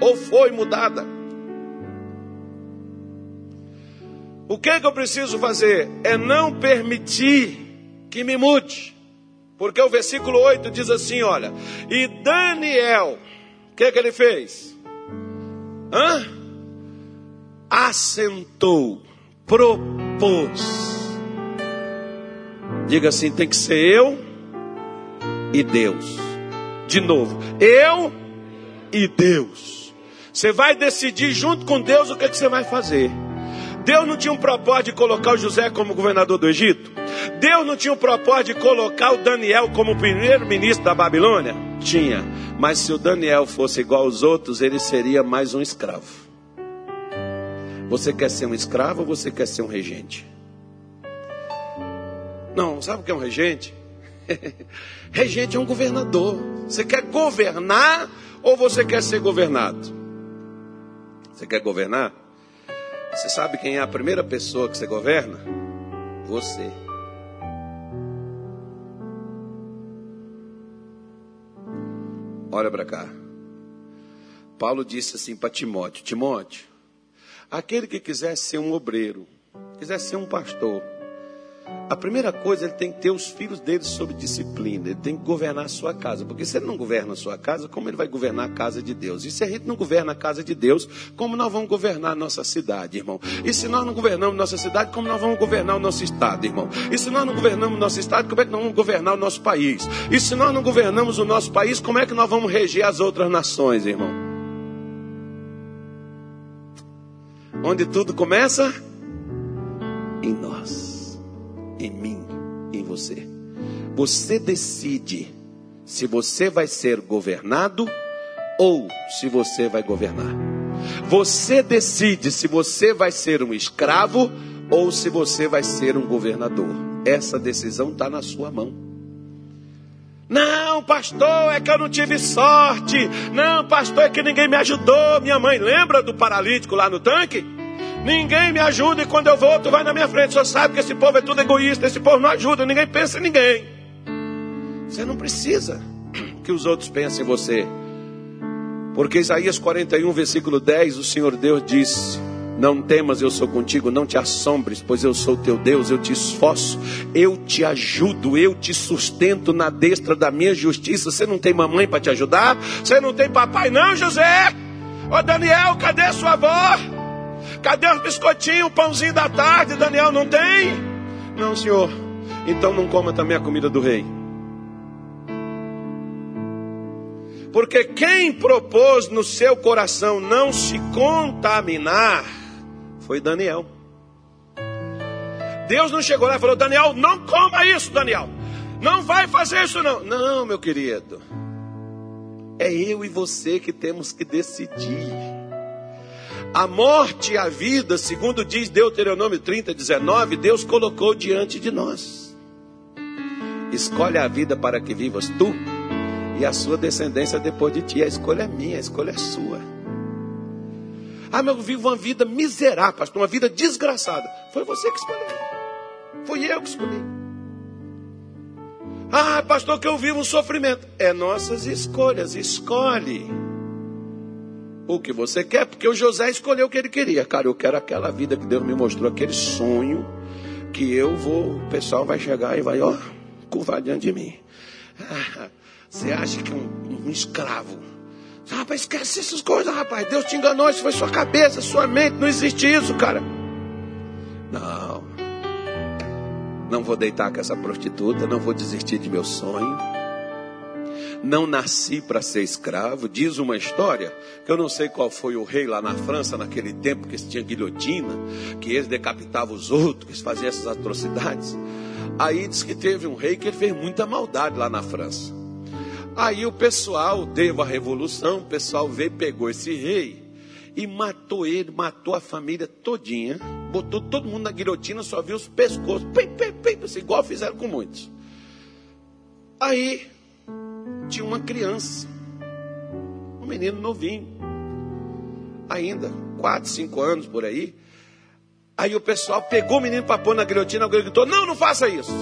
Speaker 1: ou foi mudada. O que, que eu preciso fazer? É não permitir que me mude. Porque o versículo 8 diz assim: olha, e Daniel, o que, que ele fez? Hã? Assentou propôs. Diga assim: tem que ser eu e Deus. De novo, eu e Deus. Você vai decidir junto com Deus o que, é que você vai fazer. Deus não tinha um propósito de colocar o José como governador do Egito? Deus não tinha um propósito de colocar o Daniel como primeiro-ministro da Babilônia? Tinha. Mas se o Daniel fosse igual aos outros, ele seria mais um escravo. Você quer ser um escravo ou você quer ser um regente? Não, sabe o que é um regente? regente é um governador. Você quer governar ou você quer ser governado? Você quer governar? Você sabe quem é a primeira pessoa que você governa? Você. Olha para cá. Paulo disse assim para Timóteo: Timóteo, Aquele que quiser ser um obreiro, quiser ser um pastor, a primeira coisa ele tem que ter os filhos dele sob disciplina, ele tem que governar a sua casa, porque se ele não governa a sua casa, como ele vai governar a casa de Deus? E se a gente não governa a casa de Deus, como nós vamos governar a nossa cidade, irmão? E se nós não governamos nossa cidade, como nós vamos governar o nosso estado, irmão? E se nós não governamos o nosso estado, como é que nós vamos governar o nosso país? E se nós não governamos o nosso país, como é que nós vamos reger as outras nações, irmão? Onde tudo começa? Em nós, em mim, em você. Você decide se você vai ser governado ou se você vai governar. Você decide se você vai ser um escravo ou se você vai ser um governador. Essa decisão está na sua mão. Não, pastor, é que eu não tive sorte. Não, pastor, é que ninguém me ajudou. Minha mãe lembra do paralítico lá no tanque? Ninguém me ajuda e quando eu vou, tu vai na minha frente. Só sabe que esse povo é tudo egoísta. Esse povo não ajuda, ninguém pensa em ninguém. Você não precisa que os outros pensem em você. Porque Isaías 41, versículo 10, o Senhor Deus diz: não temas, eu sou contigo, não te assombres, pois eu sou teu Deus, eu te esforço, eu te ajudo, eu te sustento na destra da minha justiça. Você não tem mamãe para te ajudar? Você não tem papai, não, José? Ô Daniel, cadê sua avó? Cadê os biscoitinhos, o pãozinho da tarde? Daniel não tem? Não, senhor. Então não coma também a comida do rei. Porque quem propôs no seu coração não se contaminar foi Daniel. Deus não chegou lá e falou: Daniel, não coma isso, Daniel. Não vai fazer isso, não. Não, meu querido. É eu e você que temos que decidir. A morte e a vida, segundo diz Deuteronômio 30, 19, Deus colocou diante de nós. Escolhe a vida para que vivas tu e a sua descendência depois de ti. A escolha é minha, a escolha é sua. Ah, mas eu vivo uma vida miserável, pastor, uma vida desgraçada. Foi você que escolheu. Foi eu que escolhi. Ah, pastor, que eu vivo um sofrimento. É nossas escolhas. Escolhe o que você quer, porque o José escolheu o que ele queria. Cara, eu quero aquela vida que Deus me mostrou, aquele sonho que eu vou, o pessoal vai chegar e vai, ó, curvar diante de mim. Ah, você acha que um, um escravo Rapaz, esquece essas coisas, rapaz. Deus te enganou, isso foi sua cabeça, sua mente. Não existe isso, cara. Não. Não vou deitar com essa prostituta, não vou desistir de meu sonho. Não nasci para ser escravo. Diz uma história que eu não sei qual foi o rei lá na França naquele tempo que tinha guilhotina, que eles decapitavam os outros, que eles faziam essas atrocidades. Aí diz que teve um rei que ele fez muita maldade lá na França. Aí o pessoal teve a revolução, o pessoal veio, pegou esse rei e matou ele, matou a família todinha, botou todo mundo na guilhotina, só viu os pescoços, pim, pim, pim, assim, igual fizeram com muitos. Aí tinha uma criança, um menino novinho, ainda, quatro, cinco anos por aí. Aí o pessoal pegou o menino para pôr na guilhotina, alguém gritou: Não, não faça isso.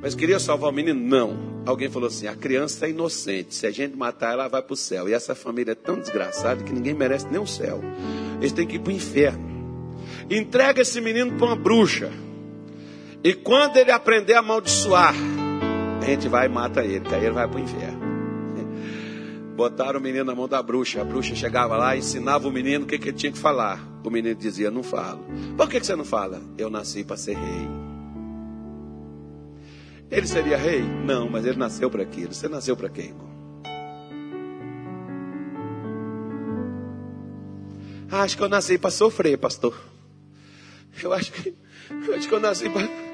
Speaker 1: Mas queria salvar o menino? Não. Alguém falou assim: a criança é inocente. Se a gente matar, ela vai para o céu. E essa família é tão desgraçada que ninguém merece nem o céu. Eles têm que ir para o inferno. Entrega esse menino para uma bruxa. E quando ele aprender a amaldiçoar, a gente vai e mata ele, que aí ele vai para o inferno. Botaram o menino na mão da bruxa. A bruxa chegava lá e ensinava o menino o que, que ele tinha que falar. O menino dizia: Não falo. Por que, que você não fala? Eu nasci para ser rei. Ele seria rei? Não, mas ele nasceu para aquilo. Você nasceu para quem, irmão? Ah, acho que eu nasci para sofrer, pastor. Eu acho que, eu acho que eu nasci para.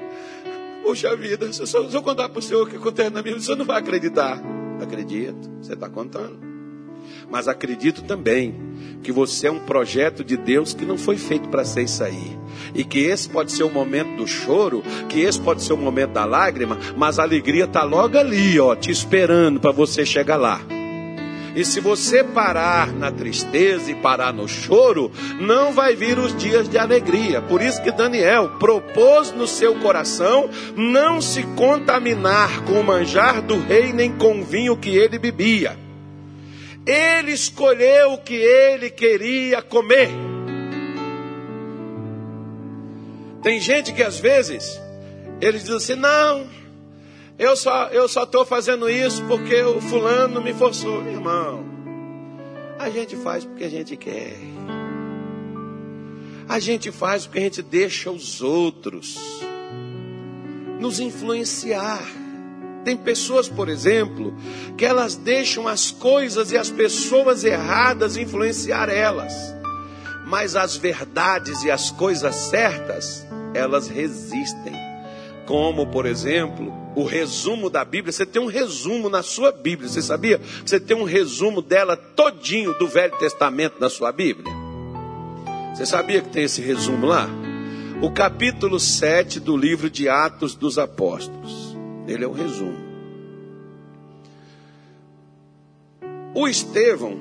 Speaker 1: Puxa vida, se eu, se eu contar para o senhor o que acontece na minha vida, o senhor não vai acreditar. Acredito, você está contando. Mas acredito também que você é um projeto de Deus que não foi feito para ser isso aí. E que esse pode ser o momento do choro, que esse pode ser o momento da lágrima, mas a alegria está logo ali, ó, te esperando para você chegar lá. E se você parar na tristeza e parar no choro, não vai vir os dias de alegria. Por isso que Daniel propôs no seu coração não se contaminar com o manjar do rei nem com o vinho que ele bebia. Ele escolheu o que ele queria comer. Tem gente que às vezes eles dizem assim: não, eu só eu só estou fazendo isso porque o fulano me forçou, meu irmão. A gente faz porque a gente quer. A gente faz porque a gente deixa os outros nos influenciar. Tem pessoas, por exemplo, que elas deixam as coisas e as pessoas erradas influenciar elas. Mas as verdades e as coisas certas, elas resistem. Como, por exemplo, o resumo da Bíblia. Você tem um resumo na sua Bíblia. Você sabia? Você tem um resumo dela todinho do Velho Testamento na sua Bíblia. Você sabia que tem esse resumo lá? O capítulo 7 do livro de Atos dos Apóstolos. Ele é o resumo. O Estevão,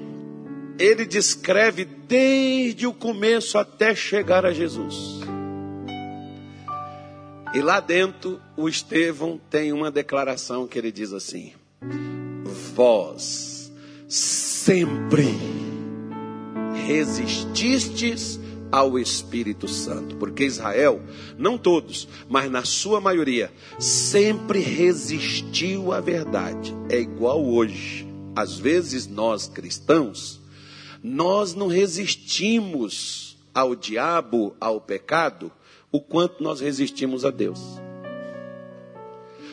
Speaker 1: ele descreve desde o começo até chegar a Jesus. E lá dentro, o Estevão tem uma declaração que ele diz assim: Vós sempre resististes ao Espírito Santo, porque Israel, não todos, mas na sua maioria, sempre resistiu à verdade. É igual hoje. Às vezes nós cristãos, nós não resistimos ao diabo, ao pecado, o quanto nós resistimos a Deus.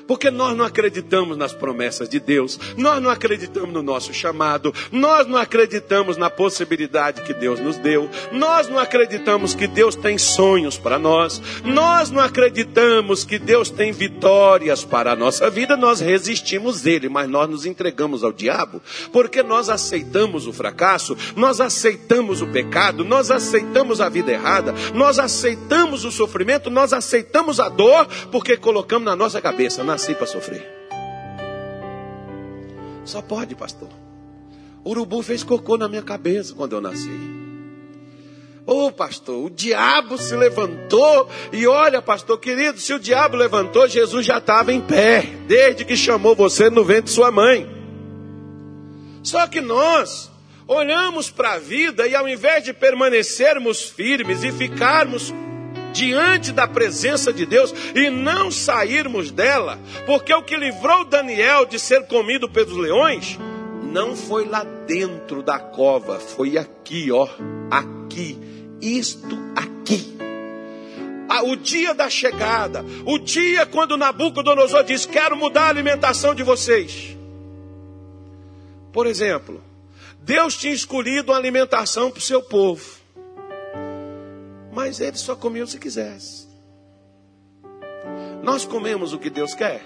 Speaker 1: Porque nós não acreditamos nas promessas de Deus, nós não acreditamos no nosso chamado, nós não acreditamos na possibilidade que Deus nos deu, nós não acreditamos que Deus tem sonhos para nós, nós não acreditamos que Deus tem vitórias para a nossa vida, nós resistimos Ele, mas nós nos entregamos ao diabo, porque nós aceitamos o fracasso, nós aceitamos o pecado, nós aceitamos a vida errada, nós aceitamos o sofrimento, nós aceitamos a dor, porque colocamos na nossa cabeça, na nasci para sofrer. Só pode, pastor. O urubu fez cocô na minha cabeça quando eu nasci. Ô oh, pastor, o diabo se levantou e olha, pastor querido, se o diabo levantou, Jesus já estava em pé, desde que chamou você no ventre de sua mãe. Só que nós olhamos para a vida e ao invés de permanecermos firmes e ficarmos diante da presença de Deus e não sairmos dela, porque o que livrou Daniel de ser comido pelos leões não foi lá dentro da cova, foi aqui, ó, aqui, isto aqui. Ah, o dia da chegada, o dia quando Nabucodonosor diz: Quero mudar a alimentação de vocês. Por exemplo, Deus tinha escolhido uma alimentação para o seu povo, mas ele só comia se quisesse. Nós comemos o que Deus quer.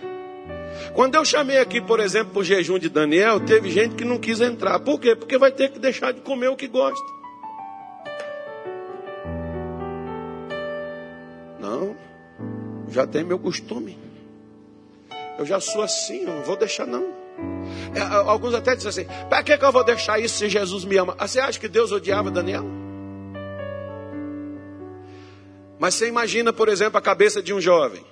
Speaker 1: Quando eu chamei aqui, por exemplo, o jejum de Daniel, teve gente que não quis entrar. Por quê? Porque vai ter que deixar de comer o que gosta. Não, já tem meu costume. Eu já sou assim, não vou deixar não. É, alguns até dizem assim: para que, que eu vou deixar isso se Jesus me ama? Ah, você acha que Deus odiava Daniel? Mas você imagina, por exemplo, a cabeça de um jovem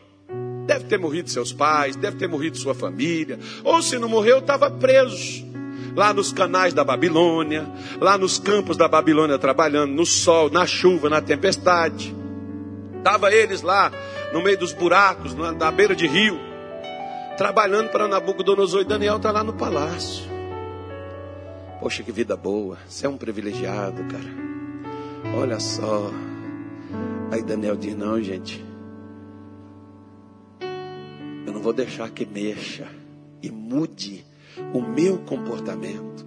Speaker 1: Deve ter morrido seus pais, deve ter morrido sua família. Ou se não morreu, estava preso. Lá nos canais da Babilônia, lá nos campos da Babilônia trabalhando, no sol, na chuva, na tempestade. Estava eles lá no meio dos buracos, na, na beira de rio, trabalhando para Nabucodonosor e Daniel está lá no palácio. Poxa, que vida boa. Você é um privilegiado, cara. Olha só. Aí Daniel diz: Não, gente, eu não vou deixar que mexa e mude o meu comportamento,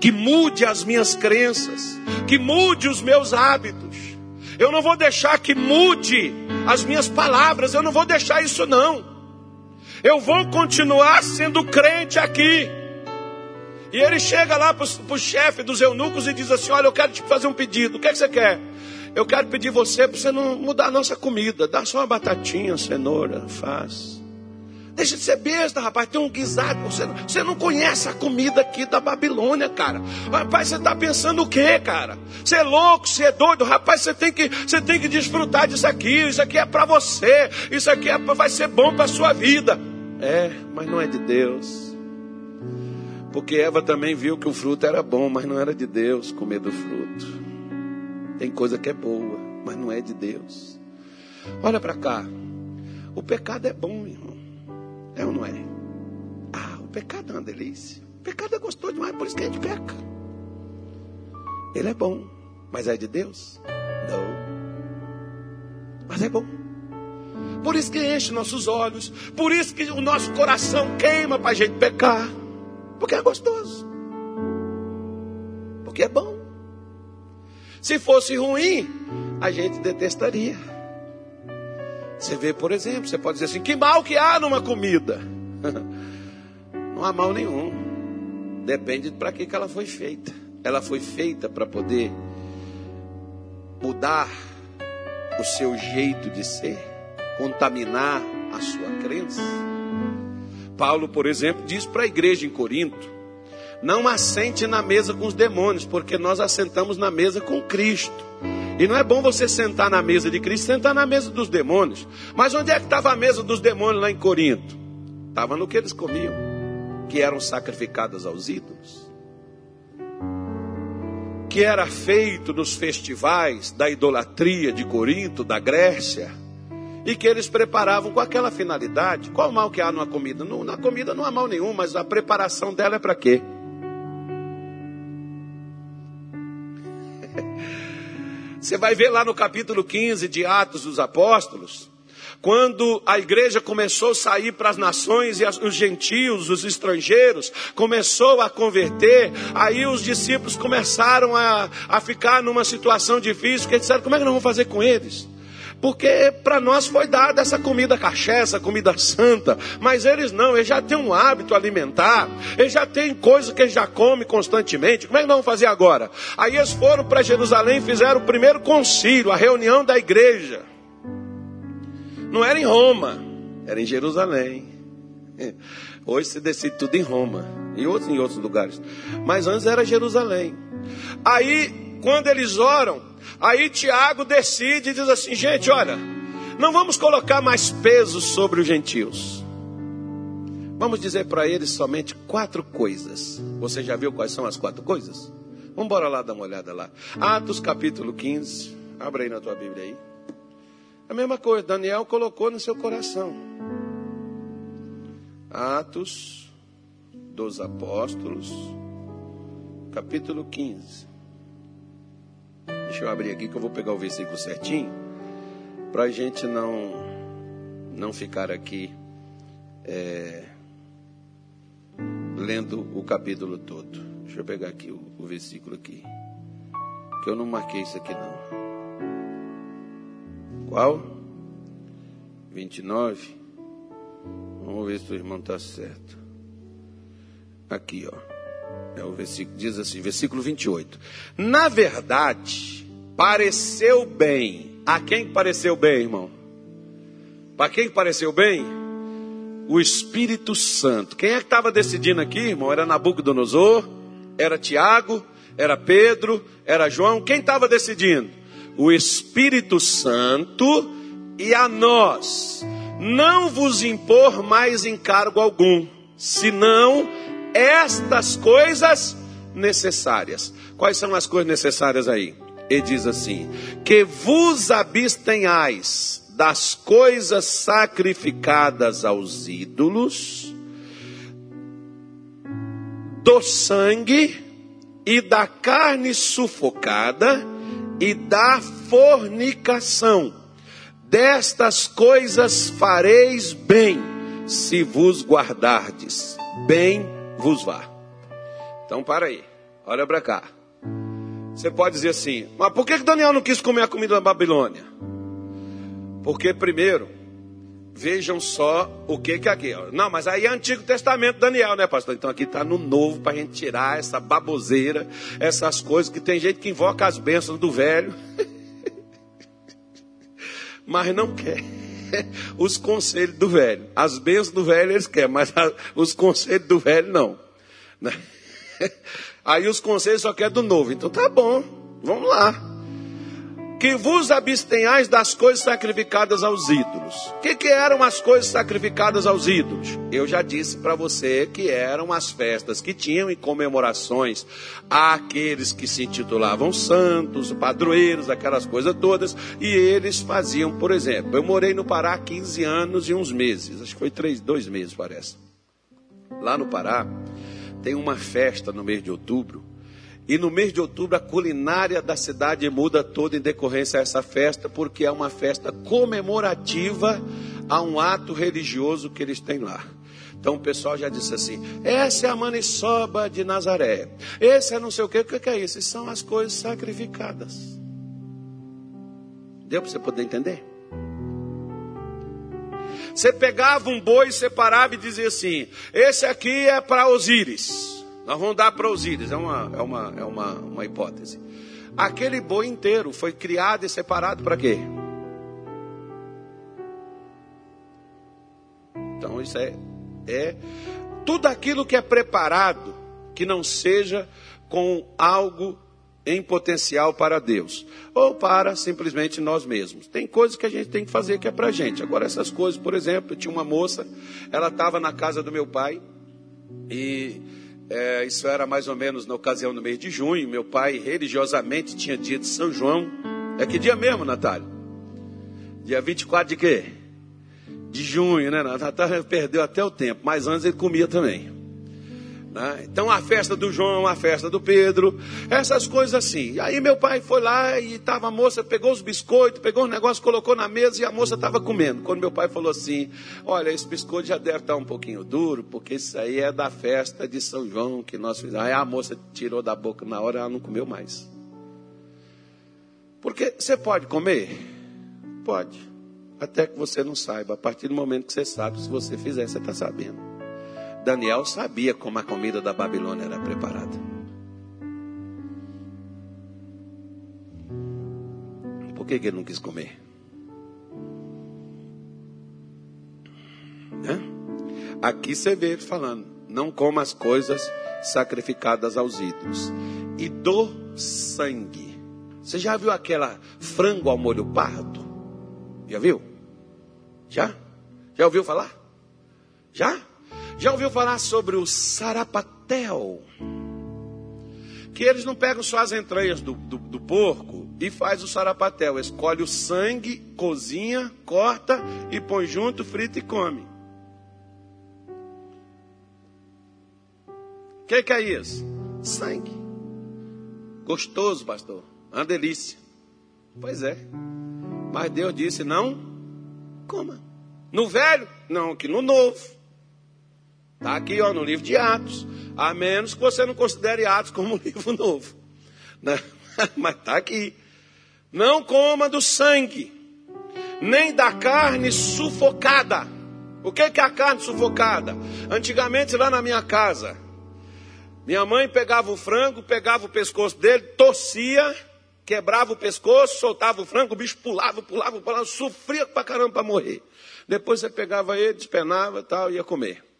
Speaker 1: que mude as minhas crenças, que mude os meus hábitos. Eu não vou deixar que mude as minhas palavras, eu não vou deixar isso não. Eu vou continuar sendo crente aqui. E ele chega lá para o chefe dos eunucos e diz assim: Olha, eu quero te fazer um pedido. O que, é que você quer? Eu quero pedir você para você não mudar a nossa comida. Dá só uma batatinha, cenoura, faz. Deixa de ser besta, rapaz. Tem um guisado. Você, você não conhece a comida aqui da Babilônia, cara. Rapaz, você está pensando o quê, cara? Você é louco, você é doido. Rapaz, você tem que, você tem que desfrutar disso aqui. Isso aqui é para você. Isso aqui é, vai ser bom para sua vida. É, mas não é de Deus. Porque Eva também viu que o fruto era bom, mas não era de Deus comer do fruto. Tem coisa que é boa, mas não é de Deus. Olha para cá. O pecado é bom, irmão. É ou não é? Ah, o pecado é uma delícia. O pecado é gostoso demais, por isso que a gente peca. Ele é bom, mas é de Deus? Não. Mas é bom. Por isso que enche nossos olhos. Por isso que o nosso coração queima para a gente pecar. Porque é gostoso. Porque é bom. Se fosse ruim, a gente detestaria. Você vê, por exemplo, você pode dizer assim: que mal que há numa comida? Não há mal nenhum. Depende de para que, que ela foi feita. Ela foi feita para poder mudar o seu jeito de ser, contaminar a sua crença. Paulo, por exemplo, diz para a igreja em Corinto: não assente na mesa com os demônios, porque nós assentamos na mesa com Cristo. E não é bom você sentar na mesa de Cristo, sentar na mesa dos demônios. Mas onde é que estava a mesa dos demônios lá em Corinto? Estava no que eles comiam, que eram sacrificadas aos ídolos. Que era feito nos festivais da idolatria de Corinto, da Grécia, e que eles preparavam com aquela finalidade. Qual o mal que há numa comida? na comida não há mal nenhum, mas a preparação dela é para quê? Você vai ver lá no capítulo 15 de Atos dos Apóstolos, quando a igreja começou a sair para as nações e os gentios, os estrangeiros, começou a converter, aí os discípulos começaram a, a ficar numa situação difícil, porque disseram, como é que nós vamos fazer com eles? Porque para nós foi dada essa comida caché, essa comida santa, mas eles não, eles já têm um hábito alimentar, eles já têm coisas que eles já comem constantemente. Como é que nós vamos fazer agora? Aí eles foram para Jerusalém e fizeram o primeiro concílio, a reunião da igreja. Não era em Roma, era em Jerusalém. Hoje se decide tudo em Roma, e outros em outros lugares. Mas antes era Jerusalém. Aí quando eles oram, aí Tiago decide e diz assim: gente, olha, não vamos colocar mais peso sobre os gentios. Vamos dizer para eles somente quatro coisas. Você já viu quais são as quatro coisas? Vamos embora lá dar uma olhada lá. Atos capítulo 15. Abra aí na tua Bíblia aí. A mesma coisa, Daniel colocou no seu coração. Atos dos Apóstolos, capítulo 15. Deixa eu abrir aqui que eu vou pegar o versículo certinho, para a gente não, não ficar aqui é, lendo o capítulo todo. Deixa eu pegar aqui o, o versículo aqui, que eu não marquei isso aqui não. Qual? 29. Vamos ver se o irmão está certo. Aqui, ó. É o versículo, diz assim, versículo 28. Na verdade, pareceu bem. A quem pareceu bem, irmão? Para quem pareceu bem? O Espírito Santo. Quem é que estava decidindo aqui, irmão? Era Nabucodonosor? Era Tiago? Era Pedro? Era João? Quem estava decidindo? o Espírito Santo e a nós não vos impor mais encargo algum, senão estas coisas necessárias. Quais são as coisas necessárias aí? Ele diz assim: que vos abstenhais das coisas sacrificadas aos ídolos, do sangue e da carne sufocada e da fornicação. Destas coisas fareis bem, se vos guardardes. Bem vos vá. Então, para aí. Olha para cá. Você pode dizer assim, mas por que Daniel não quis comer a comida da Babilônia? Porque, primeiro, Vejam só o que que aqui. Não, mas aí é Antigo Testamento, Daniel, né, pastor? Então aqui está no Novo para a gente tirar essa baboseira, essas coisas que tem gente que invoca as bênçãos do velho, mas não quer os conselhos do velho. As bênçãos do velho eles querem, mas os conselhos do velho não. Né? Aí os conselhos só querem do novo. Então tá bom, vamos lá que vos abstenhais das coisas sacrificadas aos ídolos. O que, que, eram as coisas sacrificadas aos ídolos? Eu já disse para você que eram as festas que tinham em comemorações àqueles que se intitulavam santos, padroeiros, aquelas coisas todas, e eles faziam, por exemplo, eu morei no Pará 15 anos e uns meses, acho que foi três, dois meses parece. Lá no Pará tem uma festa no mês de outubro e no mês de outubro, a culinária da cidade muda toda em decorrência a essa festa, porque é uma festa comemorativa a um ato religioso que eles têm lá. Então o pessoal já disse assim: essa é a maniçoba de Nazaré, esse é não sei o que, o que é isso? Essas são as coisas sacrificadas. Deu para você poder entender? Você pegava um boi, separava e dizia assim: esse aqui é para Osíris. Nós vamos dar para Osíris, é uma, é uma, é uma, uma hipótese. Aquele boi inteiro foi criado e separado para quê? Então isso é, é tudo aquilo que é preparado que não seja com algo em potencial para Deus ou para simplesmente nós mesmos. Tem coisas que a gente tem que fazer que é para a gente. Agora essas coisas, por exemplo, tinha uma moça, ela estava na casa do meu pai e é, isso era mais ou menos na ocasião do mês de junho. Meu pai religiosamente tinha dia de São João. É que dia mesmo, Natália? Dia 24 de quê? De junho, né? Natália perdeu até o tempo, mas antes ele comia também. Né? Então a festa do João, a festa do Pedro, essas coisas assim. Aí meu pai foi lá e tava a moça, pegou os biscoitos, pegou os negócios, colocou na mesa e a moça estava comendo. Quando meu pai falou assim: Olha, esse biscoito já deve estar um pouquinho duro, porque isso aí é da festa de São João que nós fizemos. Aí a moça tirou da boca na hora, ela não comeu mais. Porque você pode comer? Pode. Até que você não saiba. A partir do momento que você sabe, se você fizer, você está sabendo. Daniel sabia como a comida da Babilônia era preparada. Por que, que ele não quis comer? Aqui você vê ele falando: não coma as coisas sacrificadas aos ídolos, e do sangue. Você já viu aquela frango ao molho pardo? Já viu? Já? Já ouviu falar? Já? Já ouviu falar sobre o sarapatel? Que eles não pegam só as entranhas do, do, do porco e faz o sarapatel. Escolhe o sangue, cozinha, corta e põe junto, frita e come. O que, que é isso? Sangue. Gostoso, pastor. Uma delícia. Pois é. Mas Deus disse: não coma. No velho? Não, que no novo. Está aqui ó, no livro de Atos. A menos que você não considere Atos como um livro novo. Né? Mas está aqui. Não coma do sangue, nem da carne sufocada. O que é a carne sufocada? Antigamente, lá na minha casa, minha mãe pegava o frango, pegava o pescoço dele, torcia, quebrava o pescoço, soltava o frango, o bicho pulava, pulava, pulava, sofria pra caramba para morrer. Depois você pegava ele, despenava e tal, ia comer.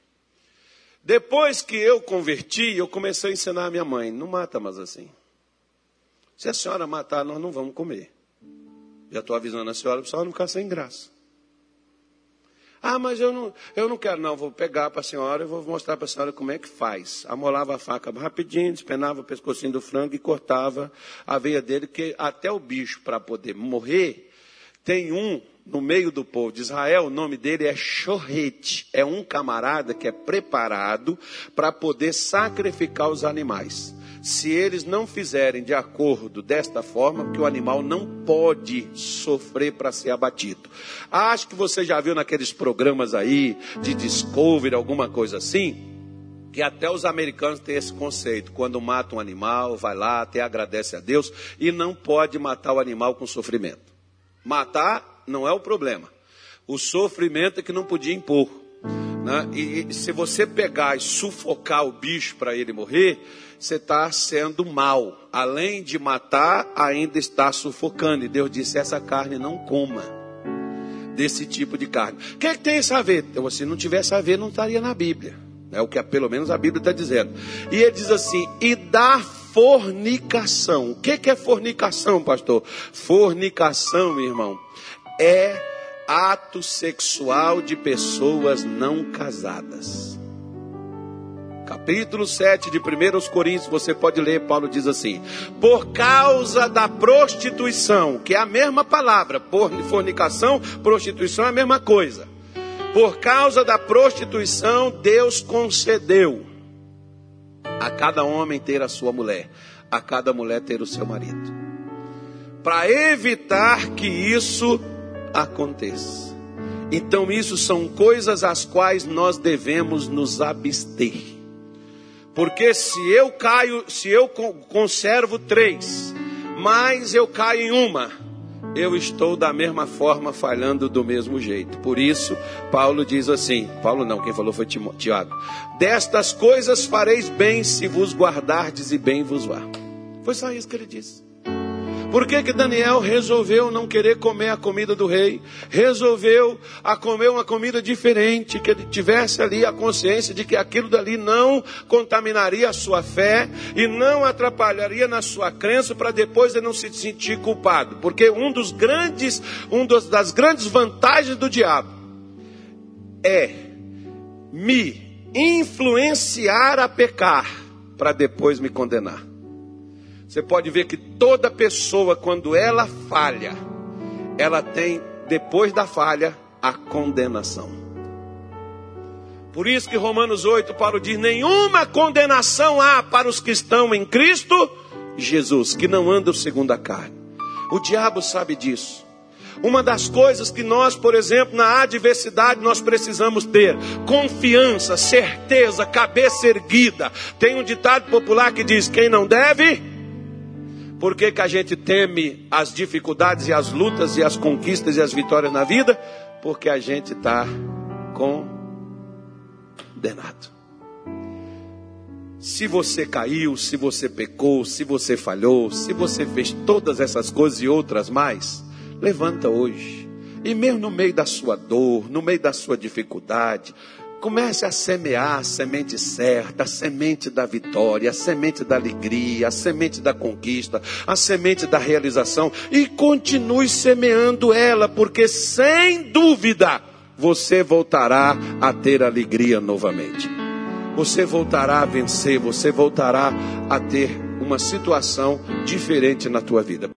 Speaker 1: Depois que eu converti, eu comecei a ensinar a minha mãe: não mata mais assim. Se a senhora matar, nós não vamos comer. Já estou avisando a senhora para a senhora não ficar sem graça. Ah, mas eu não, eu não quero, não. Vou pegar para a senhora e vou mostrar para a senhora como é que faz. Amolava a faca rapidinho, despenava o pescocinho do frango e cortava a veia dele, que até o bicho, para poder morrer, tem um no meio do povo de Israel, o nome dele é Chorrete. É um camarada que é preparado para poder sacrificar os animais se eles não fizerem de acordo desta forma, que o animal não pode sofrer para ser abatido. Acho que você já viu naqueles programas aí de Discovery, alguma coisa assim, que até os americanos têm esse conceito. Quando mata um animal, vai lá, até agradece a Deus e não pode matar o animal com sofrimento. Matar não é o problema. O sofrimento é que não podia impor. Né? E, e se você pegar e sufocar o bicho para ele morrer, você está sendo mal. Além de matar, ainda está sufocando. E Deus disse: essa carne não coma desse tipo de carne. O que, é que tem isso a ver? Então, se não tivesse a ver, não estaria na Bíblia. É o que pelo menos a Bíblia está dizendo. E ele diz assim: e da fornicação. O que, que é fornicação, pastor? Fornicação, irmão, é ato sexual de pessoas não casadas capítulo 7 de 1 Coríntios, você pode ler, Paulo diz assim: Por causa da prostituição, que é a mesma palavra, fornicação, prostituição é a mesma coisa. Por causa da prostituição, Deus concedeu a cada homem ter a sua mulher, a cada mulher ter o seu marido. Para evitar que isso aconteça. Então, isso são coisas às quais nós devemos nos abster. Porque se eu caio, se eu conservo três, mas eu caio em uma, eu estou da mesma forma falhando do mesmo jeito. Por isso, Paulo diz assim: Paulo não, quem falou foi Tiago. Destas coisas fareis bem se vos guardardes e bem vos vá. Foi só isso que ele disse. Por que, que Daniel resolveu não querer comer a comida do rei? Resolveu a comer uma comida diferente, que ele tivesse ali a consciência de que aquilo dali não contaminaria a sua fé e não atrapalharia na sua crença para depois ele não se sentir culpado. Porque um dos grandes, um dos, das grandes vantagens do diabo é me influenciar a pecar para depois me condenar. Você pode ver que toda pessoa, quando ela falha, ela tem, depois da falha, a condenação. Por isso que Romanos 8, Paulo diz: nenhuma condenação há para os que estão em Cristo Jesus, que não andam segundo a carne. O diabo sabe disso. Uma das coisas que nós, por exemplo, na adversidade nós precisamos ter confiança, certeza, cabeça erguida. Tem um ditado popular que diz: quem não deve, por que, que a gente teme as dificuldades e as lutas e as conquistas e as vitórias na vida? Porque a gente está condenado. Se você caiu, se você pecou, se você falhou, se você fez todas essas coisas e outras mais, levanta hoje. E mesmo no meio da sua dor, no meio da sua dificuldade, Comece a semear a semente certa, a semente da vitória, a semente da alegria, a semente da conquista, a semente da realização e continue semeando ela, porque sem dúvida você voltará a ter alegria novamente. Você voltará a vencer, você voltará a ter uma situação diferente na tua vida.